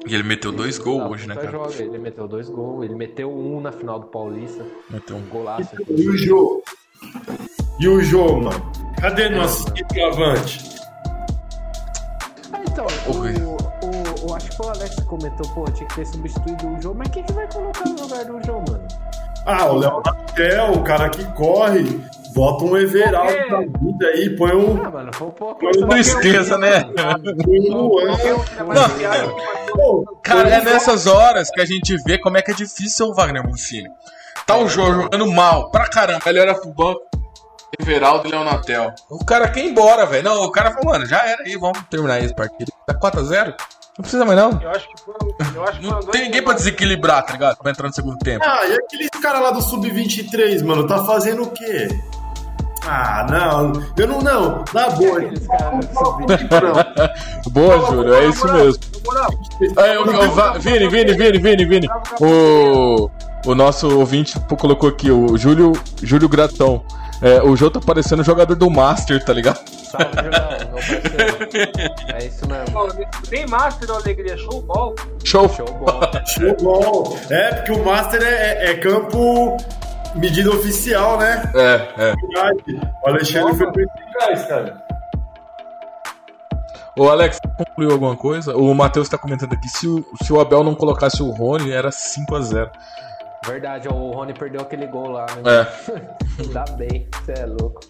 E ele meteu dois gols Da hoje, né, cara? joga. Ele meteu dois gols, ele meteu um na final do Paulista, Meteu um um golaço. E o Jô? E o Jô, mano? Cadê nosso centroavante? Ah, então, o, o, o- acho que o Alex comentou, pô, tinha que ter substituído o João, mas quem que vai colocar no lugar do João, mano? Ah, o Léo Natel, o cara que corre. Bota um Everaldo Por quê? da vida aí, põe um, Ah, mano, foi um pouco. Foi Tristeza, né? põe um Luan. Cara, é nessas horas que a gente vê como é que é difícil ser o Wagner Mancini. Tá o jogo jogando mal pra caramba, ele olha pro banco. Everaldo e Leonatel. O cara quer ir embora, velho. Não, o cara falou, mano, já era aí, vamos terminar esse partido. Tá 4x0? Não precisa mais não. Eu acho que foi. Eu acho que Não tem ninguém pra desequilibrar, tá ligado? Pra entrar no segundo tempo. Ah, e aqueles caras lá do Sub-23, mano, tá fazendo o quê? Ah, não. Eu não, não. Na boa. Aqueles caras Não. Boa, Júlio, é isso mesmo. Aí, o, o Vini, Vini, Vini, Vini, Vini. O, o nosso ouvinte colocou aqui, o Júlio, Júlio Gratão. É, o Jô tá parecendo jogador do Master, tá ligado? Salve, João, meu parceiro. É isso mesmo. pô, Nem Master ou Alegria, showball. Show. Show bola. Show bom. É, porque o Master é, é- é campo medida oficial, né? É, é. O Alexandre foi muito eficaz, cara. Ô, Alex, concluiu alguma coisa? O Matheus tá comentando aqui, se o, se o Abel não colocasse o Rony, era 5x0. Verdade, o Rony perdeu aquele gol lá, né? É. Dá bem, você é louco.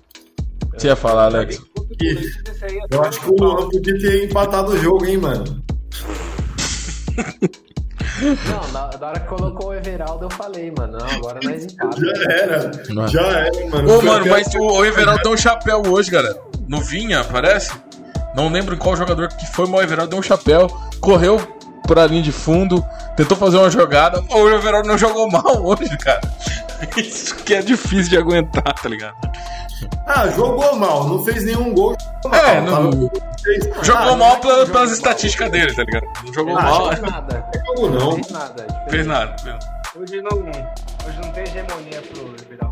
Você ia falar, Alex? É Eu acho que o Luan podia ter empatado o jogo, hein, mano. Não, na, na hora que colocou o Everaldo, eu falei, mano, não, agora nós empata. Já era. Não é. Já era, mano. Ô, mano, mas o, o Everaldo deu um chapéu hoje, galera. No Vinha, parece? Não lembro qual jogador que foi, mas o Everaldo deu um chapéu, correu pra linha de fundo, tentou fazer uma jogada. O Everaldo não jogou mal hoje, cara. Isso que é difícil de aguentar, tá ligado? Ah, jogou mal. Não fez nenhum gol. jogou É, mal. não- Tava- Jogou Ah, mal pela- jogou pelas mal. estatísticas dele, tá ligado? Não jogou Ah, mal, Não fez nada. Não. Não fez nada. é fez nada. Hoje não, hoje não tem hegemonia pro Liberal.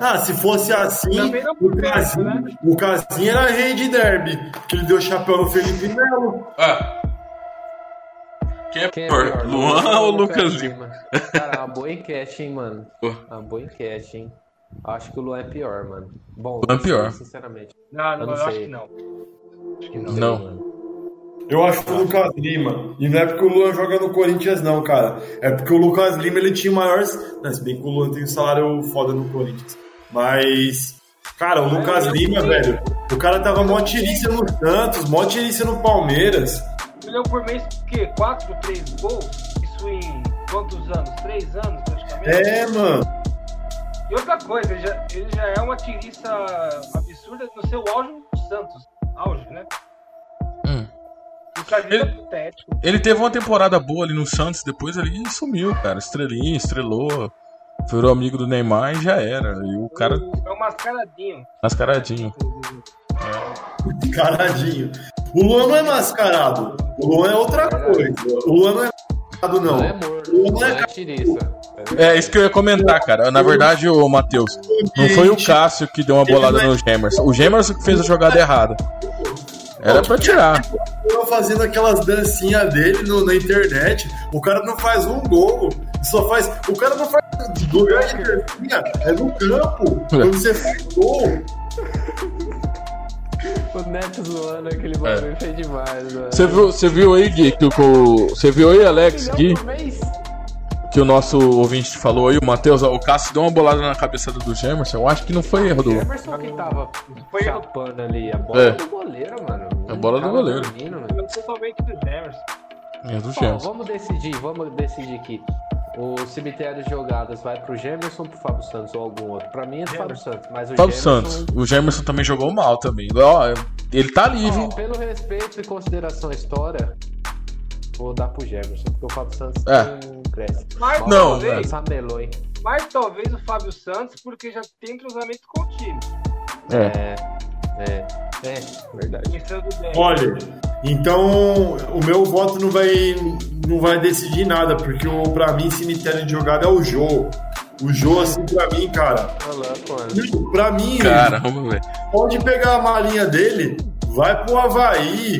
Ah, se fosse assim, não o Casim, né? o Casim era rei de derby. Que ele deu chapéu no Felipe Melo. Ah. Quem é Quem é pior, pior, Luan ou Lucas Lima? Cara, uma boa enquete, hein, mano. Uma boa enquete, hein. Acho que o Luan é pior, mano. Bom, Luan é não pior. Sinceramente. Não, Eu não, não eu acho que não. Acho que não. sei, Não. Eu acho que o Lucas Lima. E não é porque o Luan joga no Corinthians, não, cara. É porque o Lucas Lima ele tinha maiores. Não, se bem que o Luan tem um salário foda no Corinthians. Mas. Cara, o Lucas Lima, velho. O cara tava mó tirícia no Santos, mó tirícia no Palmeiras. Milhão por mês, o quê? 4, 3 gols? Isso em quantos anos? 3 anos, praticamente? É, mano. E outra coisa, ele já, ele já é uma tiriça absurda no seu auge no Santos. Auge, né? Ele- é patético. Ele teve uma temporada boa ali no Santos, depois ali sumiu, cara. Estrelinha, estrelou, virou amigo do Neymar e já era. E o cara É um mascaradinho. mascaradinho. Caradinho. O Luan não é mascarado. O Luan é outra coisa. O Luan não é mascarado, não. Não é morto, O Luan é é tiriça. É isso que eu ia comentar, cara. Na verdade, o Matheus, não foi o Cássio que deu uma bolada no Gemerson. O Gemerson que fez a jogada errada. Era pra tirar. Fazendo aquelas dancinhas dele no- na internet. O cara não faz um gol. Só faz. O cara não faz lugar de dancinha. É no campo. Quando você faz gol. O Neto zoando aquele bagulho foi demais, mano. Você viu, você viu aí, Gui, que o. Você viu aí, Alex, Gui, que o nosso ouvinte falou aí, o Matheus, o Cássio deu uma bolada na cabeçada do Gemerson. Eu acho que não foi erro do. Emerson que tava Foi chapando ali. A bola É. do goleiro, mano. A bola do goleiro. dormindo, totalmente do Jamerson. Erro do Ó, Gemerson. vamos decidir, vamos decidir aqui. O cemitério de jogadas vai pro Gemerson ou pro Fábio Santos ou algum outro? Pra mim é do Fábio Santos, mas o Fábio Gemerson- Santos. O Gemerson também jogou mal também. Ó, ele tá Ó, viu? pelo respeito e consideração à história, vou dar pro Gemerson, porque o Fábio Santos É. não cresce. Mas Não, talvez, hein? mas talvez o Fábio Santos, porque já tem cruzamento com o time. É. É, é. É, verdade. Olha, então o meu voto não vai, não vai decidir nada, porque o, pra mim, cemitério de jogada é o Jô. O Jô, assim, pra mim, cara. Olha lá, mano. Pra mim, Caramba, velho. pode pegar a malinha dele, vai pro Havaí,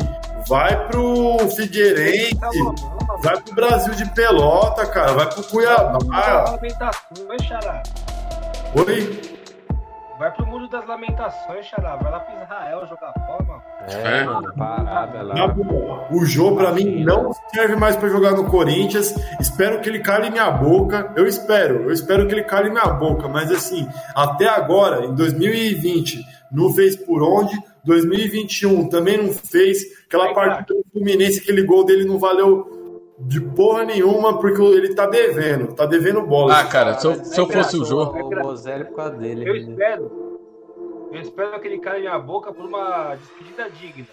vai pro Figueirense, Tá bom, vai pro Brasil de Pelota, cara, vai pro Cuiabá. Oi? Vai pro mundo das lamentações, Xará. Vai lá pro Israel jogar bola, mano. É, É. mano, parada lá. O Jô, pra mim, não serve mais pra jogar no Corinthians. Espero que ele cale minha boca. Eu espero, eu espero que ele cale minha boca. Mas assim, até agora, em 2020, não fez por onde. 2021 também não fez. Aquela Vai, partida do Fluminense, aquele gol dele não valeu de porra nenhuma, porque ele tá devendo. Tá devendo bola. Ah, cara, se eu, se eu fosse o jogo. O por causa dele. Eu né? espero. Eu espero que ele caia minha boca por uma despedida digna.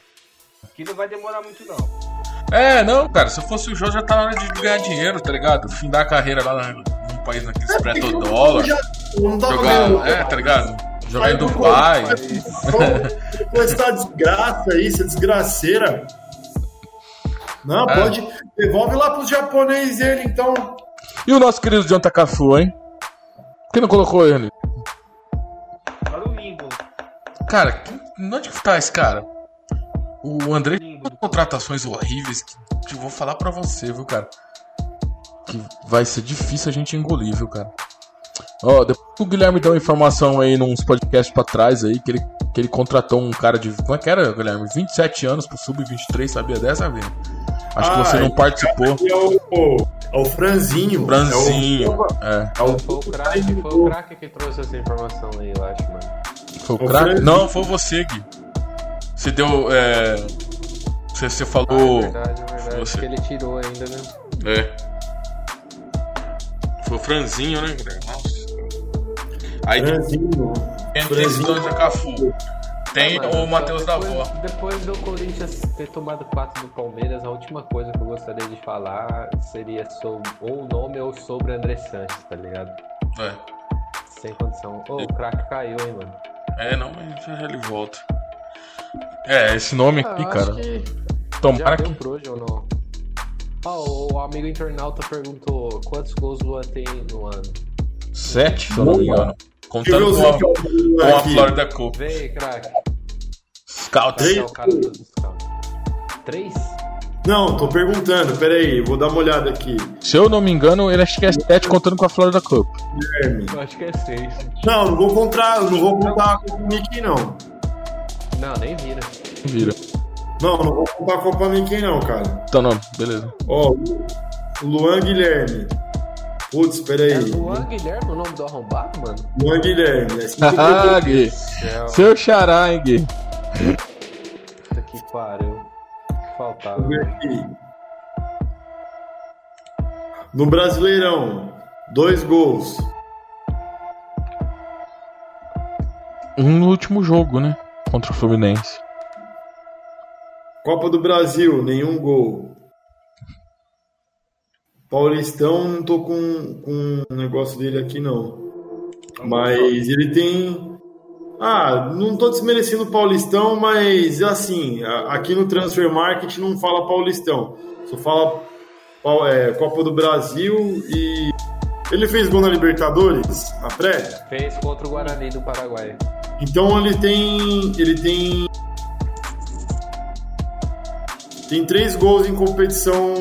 Que não vai demorar muito, não. É, não, cara, se eu fosse o jogo já tá na hora de ganhar dinheiro, tá ligado? Findar a carreira lá num país naquele preto dólar. Já- não tava Jogar, vendo. é, tá ligado? Jogar em Dubai. Com essa desgraça aí, essa desgraceira. Não, É. pode. Devolve lá pros japoneses ele, então. E o nosso querido John Takafu, hein? Por que não colocou ele? O limbo. Cara, que- onde que tá esse cara? O André tem contratações horríveis que que eu vou falar pra você, viu, cara? Que vai ser difícil a gente engolir, viu, cara? Ó, depois que o Guilherme deu uma informação aí nos podcasts pra trás aí, que ele, que ele contratou um cara de. Como é que era, Guilherme? 27 anos pro Sub-23, sabia dessa, velho? Acho que você Ah, não esse participou. É o, é o Franzinho. Franzinho. É o, É. é o, Foi o craque, foi o craque que trouxe essa informação aí, eu acho, mano. Foi o O craque? Não, foi você, Gui. Você deu. É... Você, você Ah, falou. é verdade, é verdade. você. Que ele tirou ainda, né? É. Foi o Franzinho, né, Guilherme? Nossa. Aí Franzinho. tem Franzinho. esse John Takafu. Tem Ah, mano, o Matheus da depois, do Corinthians ter tomado 4 do Palmeiras, a última coisa que eu gostaria de falar seria sobre ou o nome ou sobre André Sanches, tá ligado? É. Sem condição. Ô, o craque caiu, hein, mano. É, não, mas já ele volta. É, esse nome aqui, Ah, cara. que já Tomara que. por hoje ou não? Ah, o amigo internauta perguntou quantos gols o Luan tem no ano. Sete, se eu não me engano. Contando com a, com a. Florida Cup. Aí, craque. Scout. Três? É o cara do scout. Três? Não, tô perguntando, peraí, vou dar uma olhada aqui. Se eu não me engano, ele acho que é sete contando com a Florida Cup. Guilherme. Eu acho que é seis. Não, não vou contar, não vou contar com o Mickey, não. Não, nem vira. Vira. Não, não vou contar com a Copa Mickey, não, cara. Então não, beleza. Ó, Luan Guilherme. Putz, É peraí. Luan Guilherme o nome do arrombado, mano? Luan Guilherme. É assim Ah, Gui. Seu xará, hein, Gui. puta que pariu. Que faltava. No Brasileirão, dois gols. Um no último jogo, né? Contra o Fluminense. Copa do Brasil, nenhum gol. Paulistão, não tô com, com um negócio dele aqui, não. Mas ele tem. Ah, não tô desmerecendo o Paulistão, mas assim, a- aqui no Transfer Market não fala Paulistão. Só fala é, Copa do Brasil e. Ele fez gol na Libertadores, na pré? Fez contra o Guarani do Paraguai. Então ele tem. Ele tem. Tem três gols em competição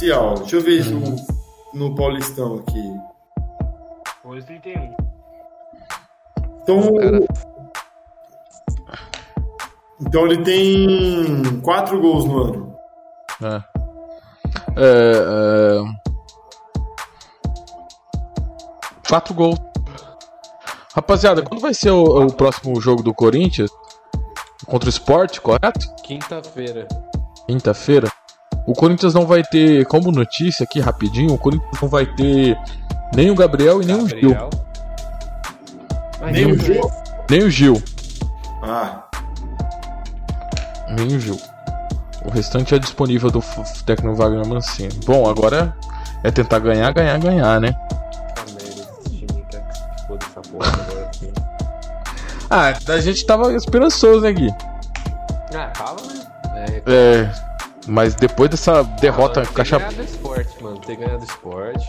oficial. Deixa eu ver no, no Paulistão aqui. Hoje 31. Então. Cara. Então ele tem quatro gols no ano. É. É, é... Quatro gols. Rapaziada, quando vai ser o, o próximo jogo do Corinthians? Contra o Sport, correto? Quinta-feira. Quinta-feira. O Corinthians não vai ter, como notícia aqui rapidinho, o Corinthians não vai ter nem o Gabriel e nem o Gil. Gabriel. Mas Nem o Gil? Nem o Gil. Ah, Nem o Gil. O restante é disponível do técnico Wagner Mancini. Bom, agora é tentar ganhar, ganhar, ganhar, né? Ah, a gente tava esperançoso, né, Gui? Ah, tava, né? É, É. Mas depois dessa derrota Mano, caixa. Ter ganhado o esporte, mano. Ter ganhado o esporte.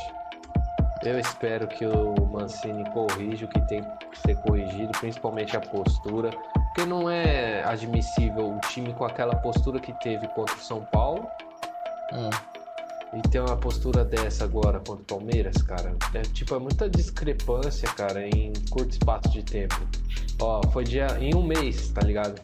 Eu espero que o Mancini corrija o que tem que ser corrigido, principalmente a postura. Porque não é admissível um time com aquela postura que teve contra o São Paulo Hum. e ter uma postura dessa agora contra o Palmeiras, cara. É tipo, é muita discrepância, cara, em curto espaço de tempo. Ó, foi dia em um mês, tá ligado?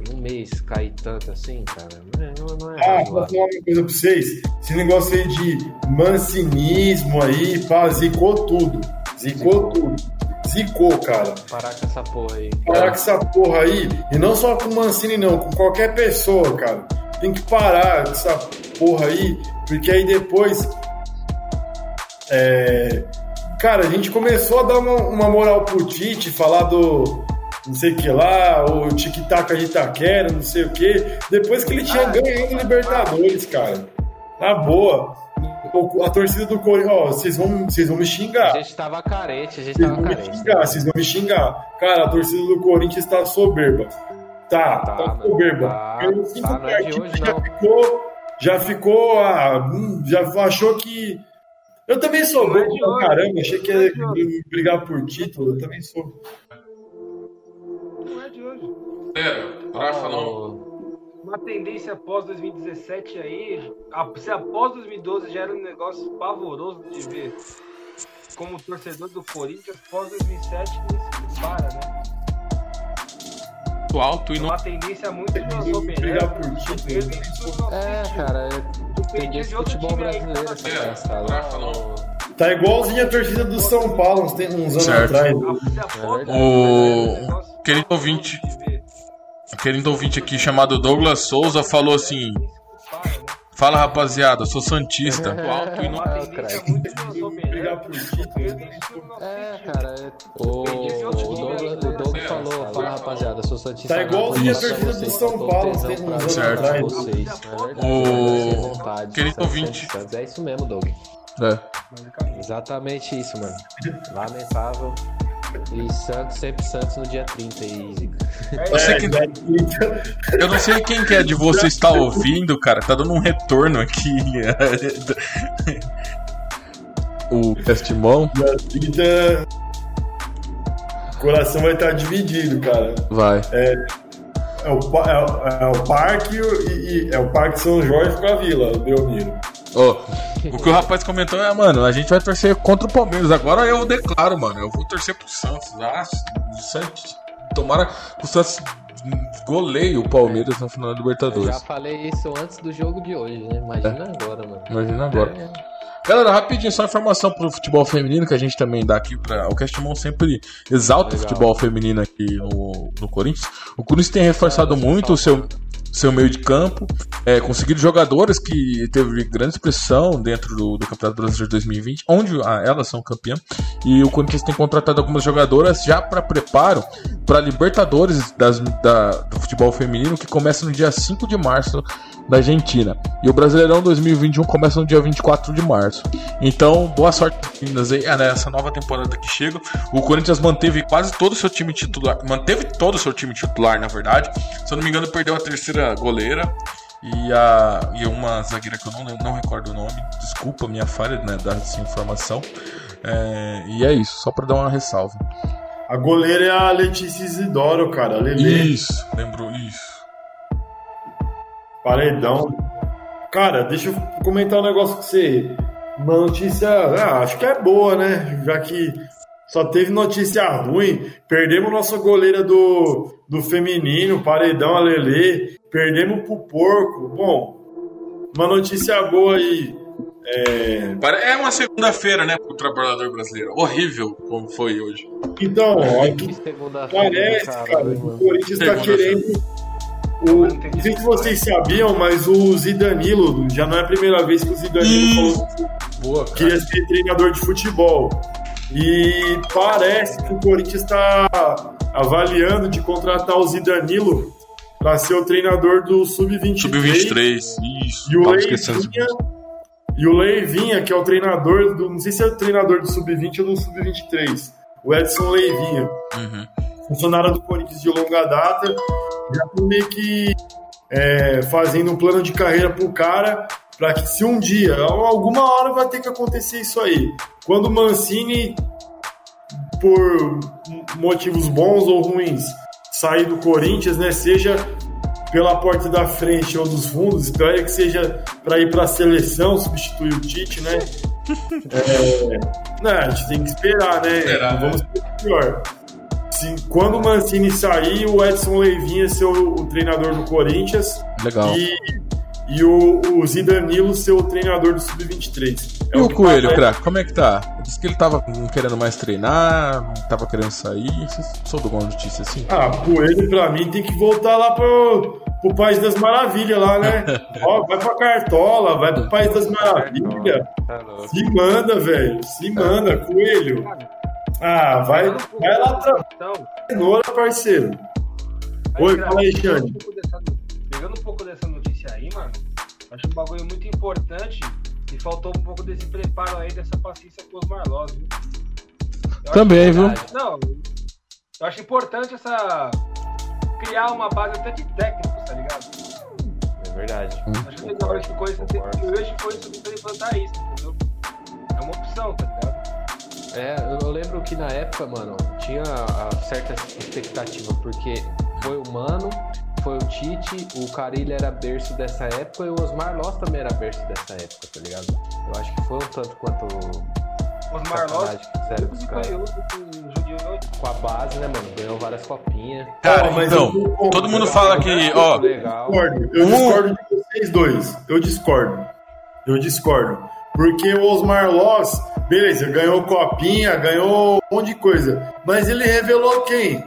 Em um mês cair tanto assim, cara. Não é, não, não é Ah, vou falar uma coisa pra vocês. Esse negócio aí de mancinismo aí, pá, zicou tudo. Zicou tudo. Zicou, cara. Parar com essa porra aí. Parar com essa porra aí, e não só com o Mancini, não, com qualquer pessoa, cara. Tem que parar com essa porra aí, porque aí depois. É, cara, a gente começou a dar uma, uma moral pro Tite, falar do. Não sei o que lá, o tic-tac de Itaquera, não sei o que. Depois que ele tinha ganhado o Libertadores, cara. Na boa. A torcida do Corinthians, ó, vocês vão, vocês vão me xingar. A gente tava carente, a gente Vocês tava vão me xingar, vocês vão me xingar. Cara, a torcida do Corinthians tá soberba. Tá, Tá, tá, soberba. Tá, Perdeu cinco tá, não é hoje, já não. ficou. Já ficou. Ah, hum, já achou que. Eu também sou é hoje. caramba, achei que é ia brigar por título, eu também sou. É, Rafa não. Uma tendência após 2017 aí, se após 2012 já era um negócio pavoroso de ver como torcedor do Corinthians, pós 2007 não se para, né? Alto e É não. uma tendência muito Brigar soberana. por título. É, cara, é tendência de futebol brasileiro essa É, não. Tá igualzinho a torcida do São Paulo uns, tem- uns anos Certo. atrás. É verdade. 2017 era um O querido ouvinte. De. Querido ouvinte aqui chamado Douglas Souza falou assim? Fala rapaziada, sou Santista. Muito alto e É não. uma É, É, cara, é... o, o Douglas, o Douglas né? falou, fala rapaziada, sou Santista. Tá igualzinho a torcida do São tô Paulo, não é? O- querido ouvinte. É isso mesmo, Doug. É. Exatamente isso, mano. Lamentável. E Santos, sempre Santos no dia 30 aí, É, que- Eu não sei quem que é de vocês está ouvindo, cara. Tá dando um retorno aqui. o testimão Vida. O coração vai estar dividido, cara. vai. É o, é o- é o Parque e, e- é o Parque São Jorge com a Vila, Belmiro. Ó, o que o rapaz comentou é, mano, a gente vai torcer contra o Palmeiras. Agora eu declaro, mano, eu vou torcer pro Santos. Ah, o Santos. Tomara que o Santos goleie o Palmeiras na final da Eu já Libertadores. falei isso antes do jogo de hoje, né? Imagina agora, mano. Imagina agora. É, Galera, rapidinho, só informação pro futebol feminino que a gente também dá aqui para O Castimão sempre exalta o Legal. futebol feminino aqui no, no Corinthians. O Corinthians tem reforçado muito o seu, seu meio de campo, é, conseguido jogadores que teve grande expressão dentro do, do Campeonato Brasileiro de 2020, onde ah, elas são campeãs. E o Corinthians tem contratado algumas jogadoras já para preparo para Libertadores das, da, do futebol feminino, que começa no dia 5 de março da Argentina. E o Brasileirão 2021 começa no dia 24 de março. Então, boa sorte meninas aí ah, nessa nova temporada que chega. O Corinthians manteve quase todo o seu time titular, manteve todo o seu time titular, na verdade. Se eu não me engano, perdeu a terceira goleira e a e uma zagueira que eu não, não recordo o nome. Desculpa a minha falha né, dessa informação. É, e é isso, só para dar uma ressalva. A goleira é a Letícia Isidoro, cara. A Lelê, Isso, lembrou isso. Paredão. Cara, deixa eu comentar um negócio com você. Uma notícia, ah, acho que é boa, né? Já que só teve notícia ruim. Perdemos nossa goleira do, do feminino, paredão, a Lelê. Perdemos pro porco. Bom, uma notícia boa aí. É, É uma segunda-feira, né, pro trabalhador brasileiro. Horrível como foi hoje. Então, ó, que Que Parece, cara, mano. o Corinthians tá querendo. O, não sei se vocês sabiam, mas o Zidanilo, já não é a primeira vez que o Zidanilo falou que Boa, cara. queria ser treinador de futebol. E parece que o Corinthians está avaliando de contratar o Zidanilo para ser o treinador do Sub-23. Sub-23, isso. E o Leivinha, e o Leivinha, que é o treinador do. Não sei se é o treinador do Sub-20 ou do Sub-23. O Edson Leivinha. Uhum. funcionário do Corinthians de longa data, já tô meio que é, fazendo um plano de carreira pro cara, para que se um dia, alguma hora vai ter que acontecer isso aí. Quando o Mancini, por motivos bons ou ruins, sair do Corinthians, né, seja pela porta da frente ou dos fundos, espero que seja para ir para a seleção, substituir o Tite, né? É, não, a gente tem que esperar, né? Esperar, Vamos ser pior. Se, quando o Mancini sair, o Edson Leivinha ser o, o treinador do Corinthians Legal. e, e o, o Zidanilo ser o treinador do Sub-23. É E o Coelho, parece. craque, como é que tá? Disse que ele tava não querendo mais treinar, não tava querendo sair. Vocês soube alguma notícia assim? Ah, Coelho pra mim tem que voltar lá pro, pro País das Maravilhas lá, né? Ó, vai pra Cartola, vai pro País das Maravilhas. Tá. Se manda, velho. Se manda, Coelho. Ah, vai, vai lá questão, cenoura, parceiro. aí, Oi, fala aí, pegando Xande. um pouco dessa- Pegando um pouco dessa notícia aí, mano, acho um bagulho muito importante e faltou um pouco desse preparo aí, dessa paciência com os Marlós, viu? Eu acho Também, viu? verdade. Não, eu acho importante essa. criar uma base até de técnicos, tá ligado? É verdade. Acho legal esse coisa, Concordo. eu vejo foi sobre pra implantar isso, entendeu? É uma opção, tá ligado? É, eu lembro que na época, mano, tinha a certa expectativa, porque foi o Mano, foi o Tite, o Carilho era berço dessa época e o Osmar Loss também era berço dessa época, tá ligado? Eu acho que foi um tanto quanto Os Marlós, sacanagem que fizeram com os caras. com a base, né, mano? Ganhou várias copinhas. Cara, mas então, eu todo mundo fala que, ó, Legal. discordo. Eu Um- discordo de vocês dois. Eu discordo. Eu discordo. Porque o Osmar Loss, beleza, ganhou copinha, ganhou um monte de coisa. Mas ele revelou quem?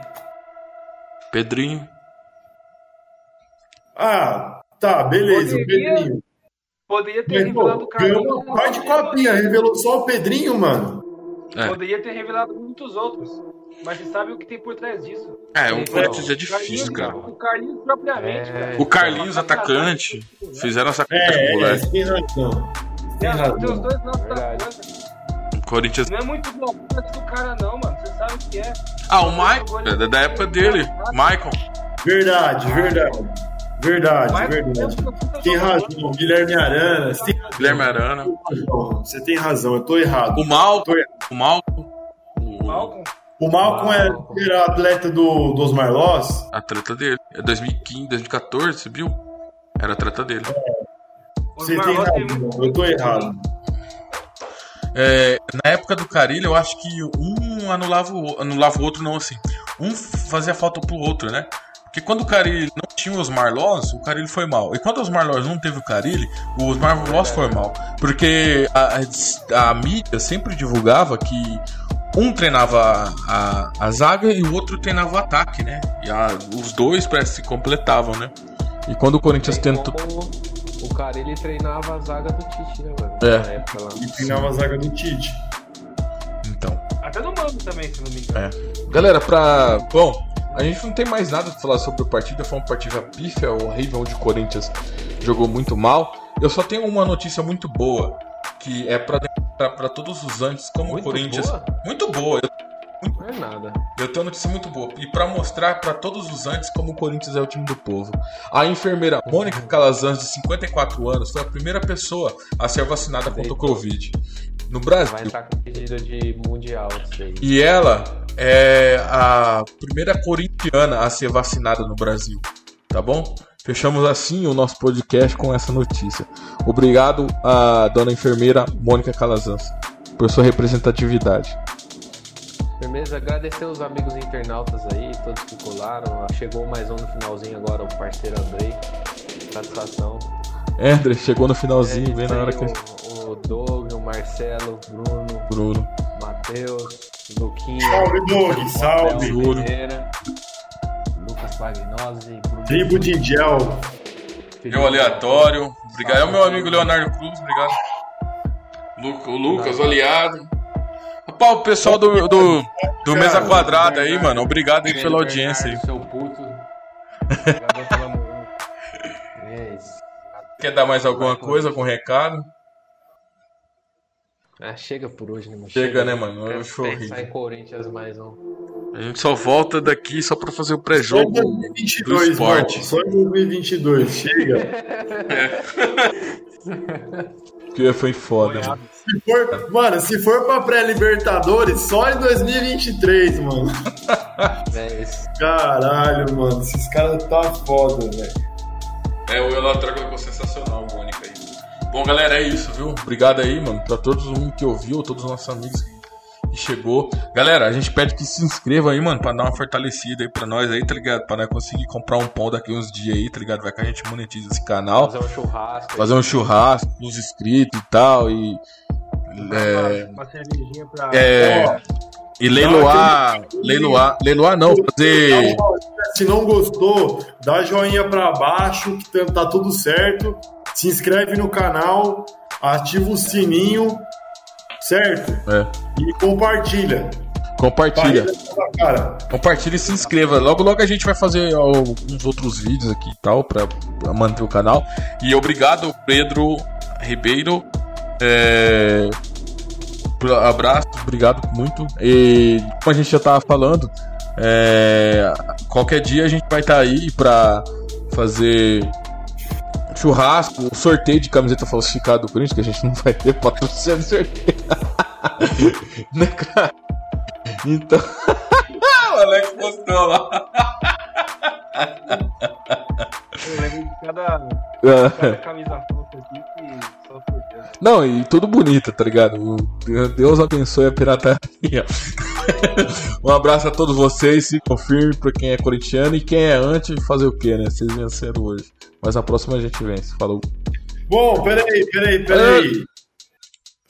Pedrinho. Ah, tá, beleza, o Poderia- Pedrinho. Poderia ter Mas, revelado o Carilho. ganhou parte de copinha, revelou só o Pedrinho, mano. É. Poderia ter revelado muitos outros. Mas você sabe o que tem por trás disso. É, o Então, Corinthians é O difícil, cara. O Carlinhos propriamente, É. cara. O Carlinhos, atacante, fizeram essa coisa com o É, é, moleque. você tem razão. Tem É, os dois lados da Verdade. coisa. O Corinthians. Não é muito bom do cara, não, mano. Você sabe o que é. Ah, o Michael, é da- da época dele. Michael. Verdade, verdade. Verdade, Mas- verdade. Tem razão, Guilherme Arana. Tem Guilherme Arana. Você tem razão, eu tô errado. O Malco. Tô errado. O Malco. O Malcolm. O Malcolm é- era atleta do, dos Marlós. atleta dele. É 2015, 2014, você viu? Era atleta dele. Os Você tem razão, eu tô errado. É, na época do Carilho, eu acho que um anulava o, anulava o outro, não assim. Um fazia falta pro outro, né? Porque quando o Carilho não tinha os Marlós, o Carilho foi mal. E quando os Marlós não teve o Carilho, os Marlós foi mal. Porque a, a- a mídia sempre divulgava que um treinava a, a, zaga e o outro treinava o ataque, né? E a- os dois parece que se completavam, né? E quando o Corinthians tentou. como cara ele treinava a zaga do Tite, né, mano? É. Na época lá. E treinava a zaga do Tite. Então. Até do Mano também, se não me engano. É. Galera, pra. Bom, a gente não tem mais nada pra falar sobre o partida. Foi uma partida pífia, horrível, onde o Corinthians jogou muito mal. Eu só tenho uma notícia muito boa, que é pra, pra, pra todos os antes, como Muito o Corinthians. boa? Muito boa. Eu, Não é nada. eu tenho uma notícia muito boa. E pra mostrar pra todos os antes como o Corinthians é o time do povo. A enfermeira Mônica Calazans, de 54 anos, foi a primeira pessoa a ser vacinada contra o Covid no Brasil. Vai entrar com pedido de mundial. E ela é a primeira corintiana a ser vacinada no Brasil. Tá bom? Fechamos assim o nosso podcast com essa notícia. Obrigado à dona enfermeira Mônica Calazans por sua representatividade. Firmeza, agradecer os amigos internautas aí, todos que colaram. Chegou mais um no finalzinho agora, o parceiro Andrei. Satisfação. É, André, chegou no finalzinho, É, bem na hora que. o, o Doug, o Marcelo, Bruno, Bruno. Matheus, Luquinha. Salve, Doug, salve. Pereira, Lucas Pagnosi, Bruno Tribo de Gel. Eu aleatório. Obrigado. É o meu amigo Leonardo Cruz, obrigado. Lu- o Lucas, o aliado. Opa, o pessoal do, do, do Mesa Quadrada aí, mano. Obrigado aí pela audiência aí. Seu puto. É. Quer dar mais alguma coisa, algum recado? Ah, chega por hoje, né, mano? Chega, né, mano? Eu pensar em Corinthians mais um. A gente só volta daqui só pra fazer o Só em pré-jogo do 2022, esporte. mano. Só em 2022. Chega. Que foi foda. mano. Se for, mano, se for pra pré-Libertadores, só em 2023, mano. É isso. Caralho, mano. Esses caras tá foda, velho. É, o Elatraga ficou sensacional, Mônica aí. Bom, galera, é isso, viu? Obrigado aí, mano, pra todos mundo que ouviu, todos os nossos amigos que chegou. Galera, a gente pede que se inscreva aí, mano, pra dar uma fortalecida aí pra nós aí, tá ligado? Pra nós conseguir comprar um pão daqui uns dias aí, tá ligado? Vai que a gente monetiza esse canal. Fazer um churrasco. Fazer um churrasco com os inscritos e tal. E. É, Uma cervejinha pra. é, e leiloar. Leiloar. Leiloar não, fazer. Se não gostou, dá joinha pra baixo, que tá- tá tudo certo. Se inscreve no canal, ativa o sininho, certo? É, E compartilha. compartilha. Cara. Compartilha e se inscreva. Logo, logo a gente vai fazer alguns outros vídeos aqui e tal, pra, pra manter o canal. E obrigado, Pedro Ribeiro. É, abraço, obrigado muito. E como a gente já tava falando, é, qualquer dia a gente vai estar aí pra fazer churrasco, sorteio de camiseta falsificada do Corinthians, que a gente não vai ter patrocínio de sorteio. né, cara? Então. o Alex postou lá. Eu lembro de cada, É. cada camisa fofa aqui Deus. Não, e tudo bonito, tá ligado? Deus abençoe a pirataria. um abraço a todos vocês, se confirme pra quem é corintiano e quem é anti, fazer o quê, né? Vocês venceram hoje. Mas a próxima a gente vence. Falou. Bom, peraí, peraí, peraí.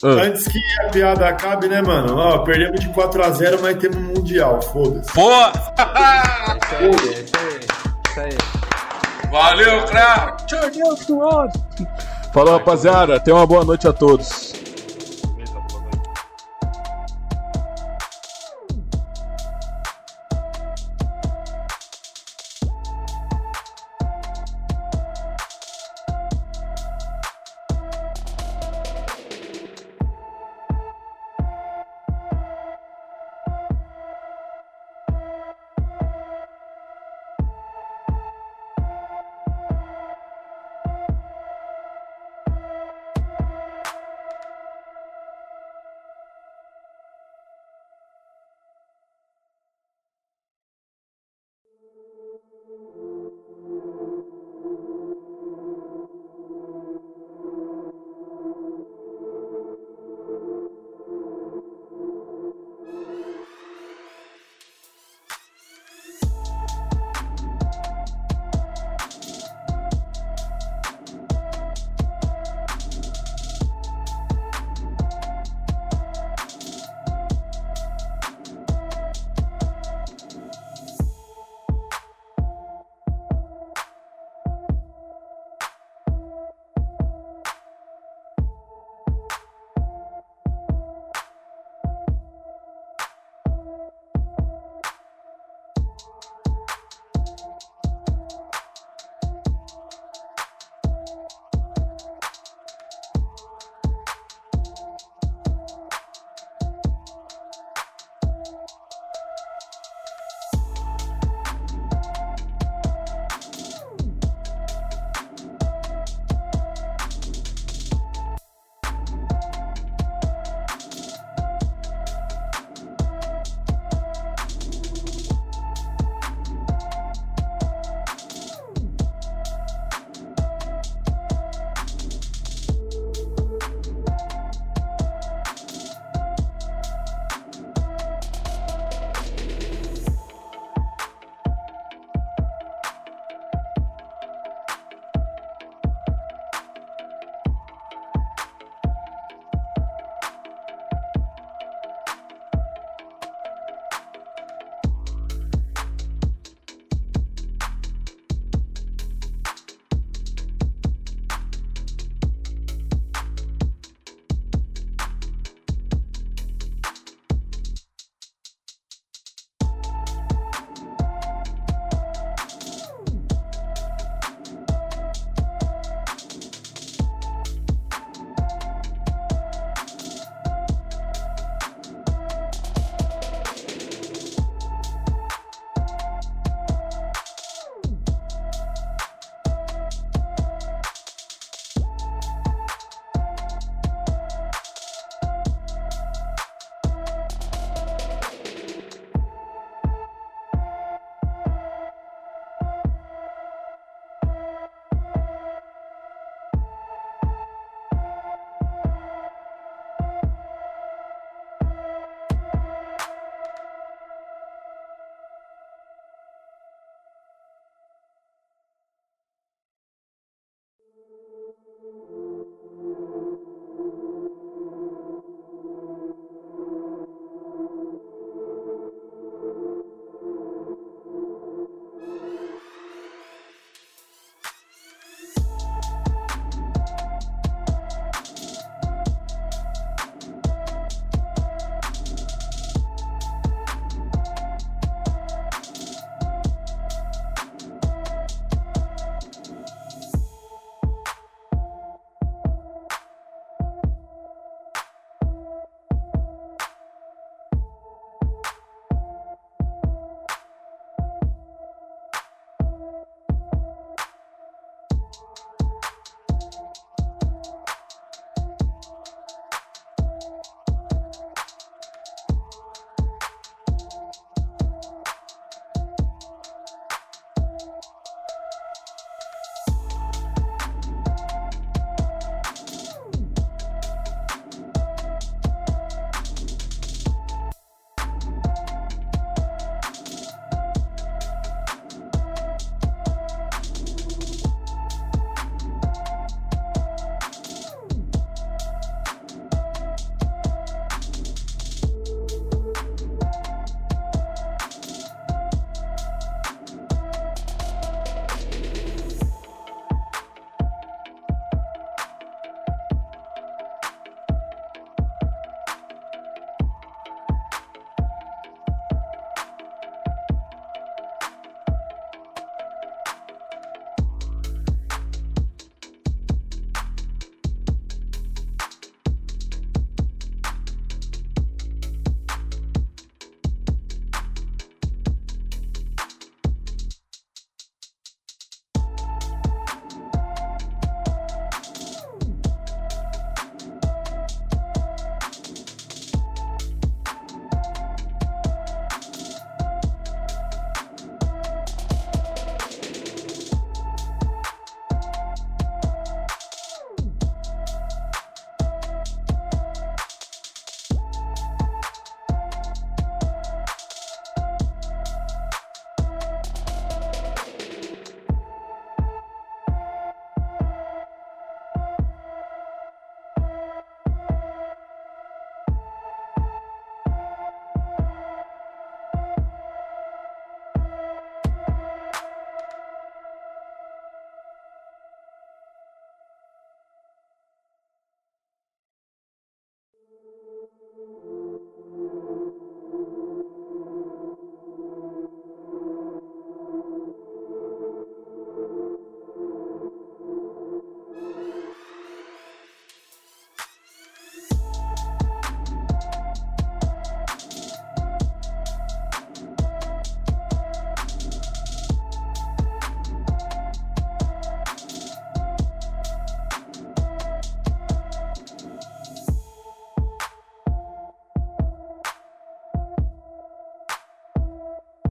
Ah, Antes que a piada acabe, né, mano? Ó, perdemos de 4x0, mas temos um Mundial, foda-se. Pô! É isso aí, é isso aí. Isso aí. Valeu, craque! Falou, rapaziada. Tenha uma boa noite a todos.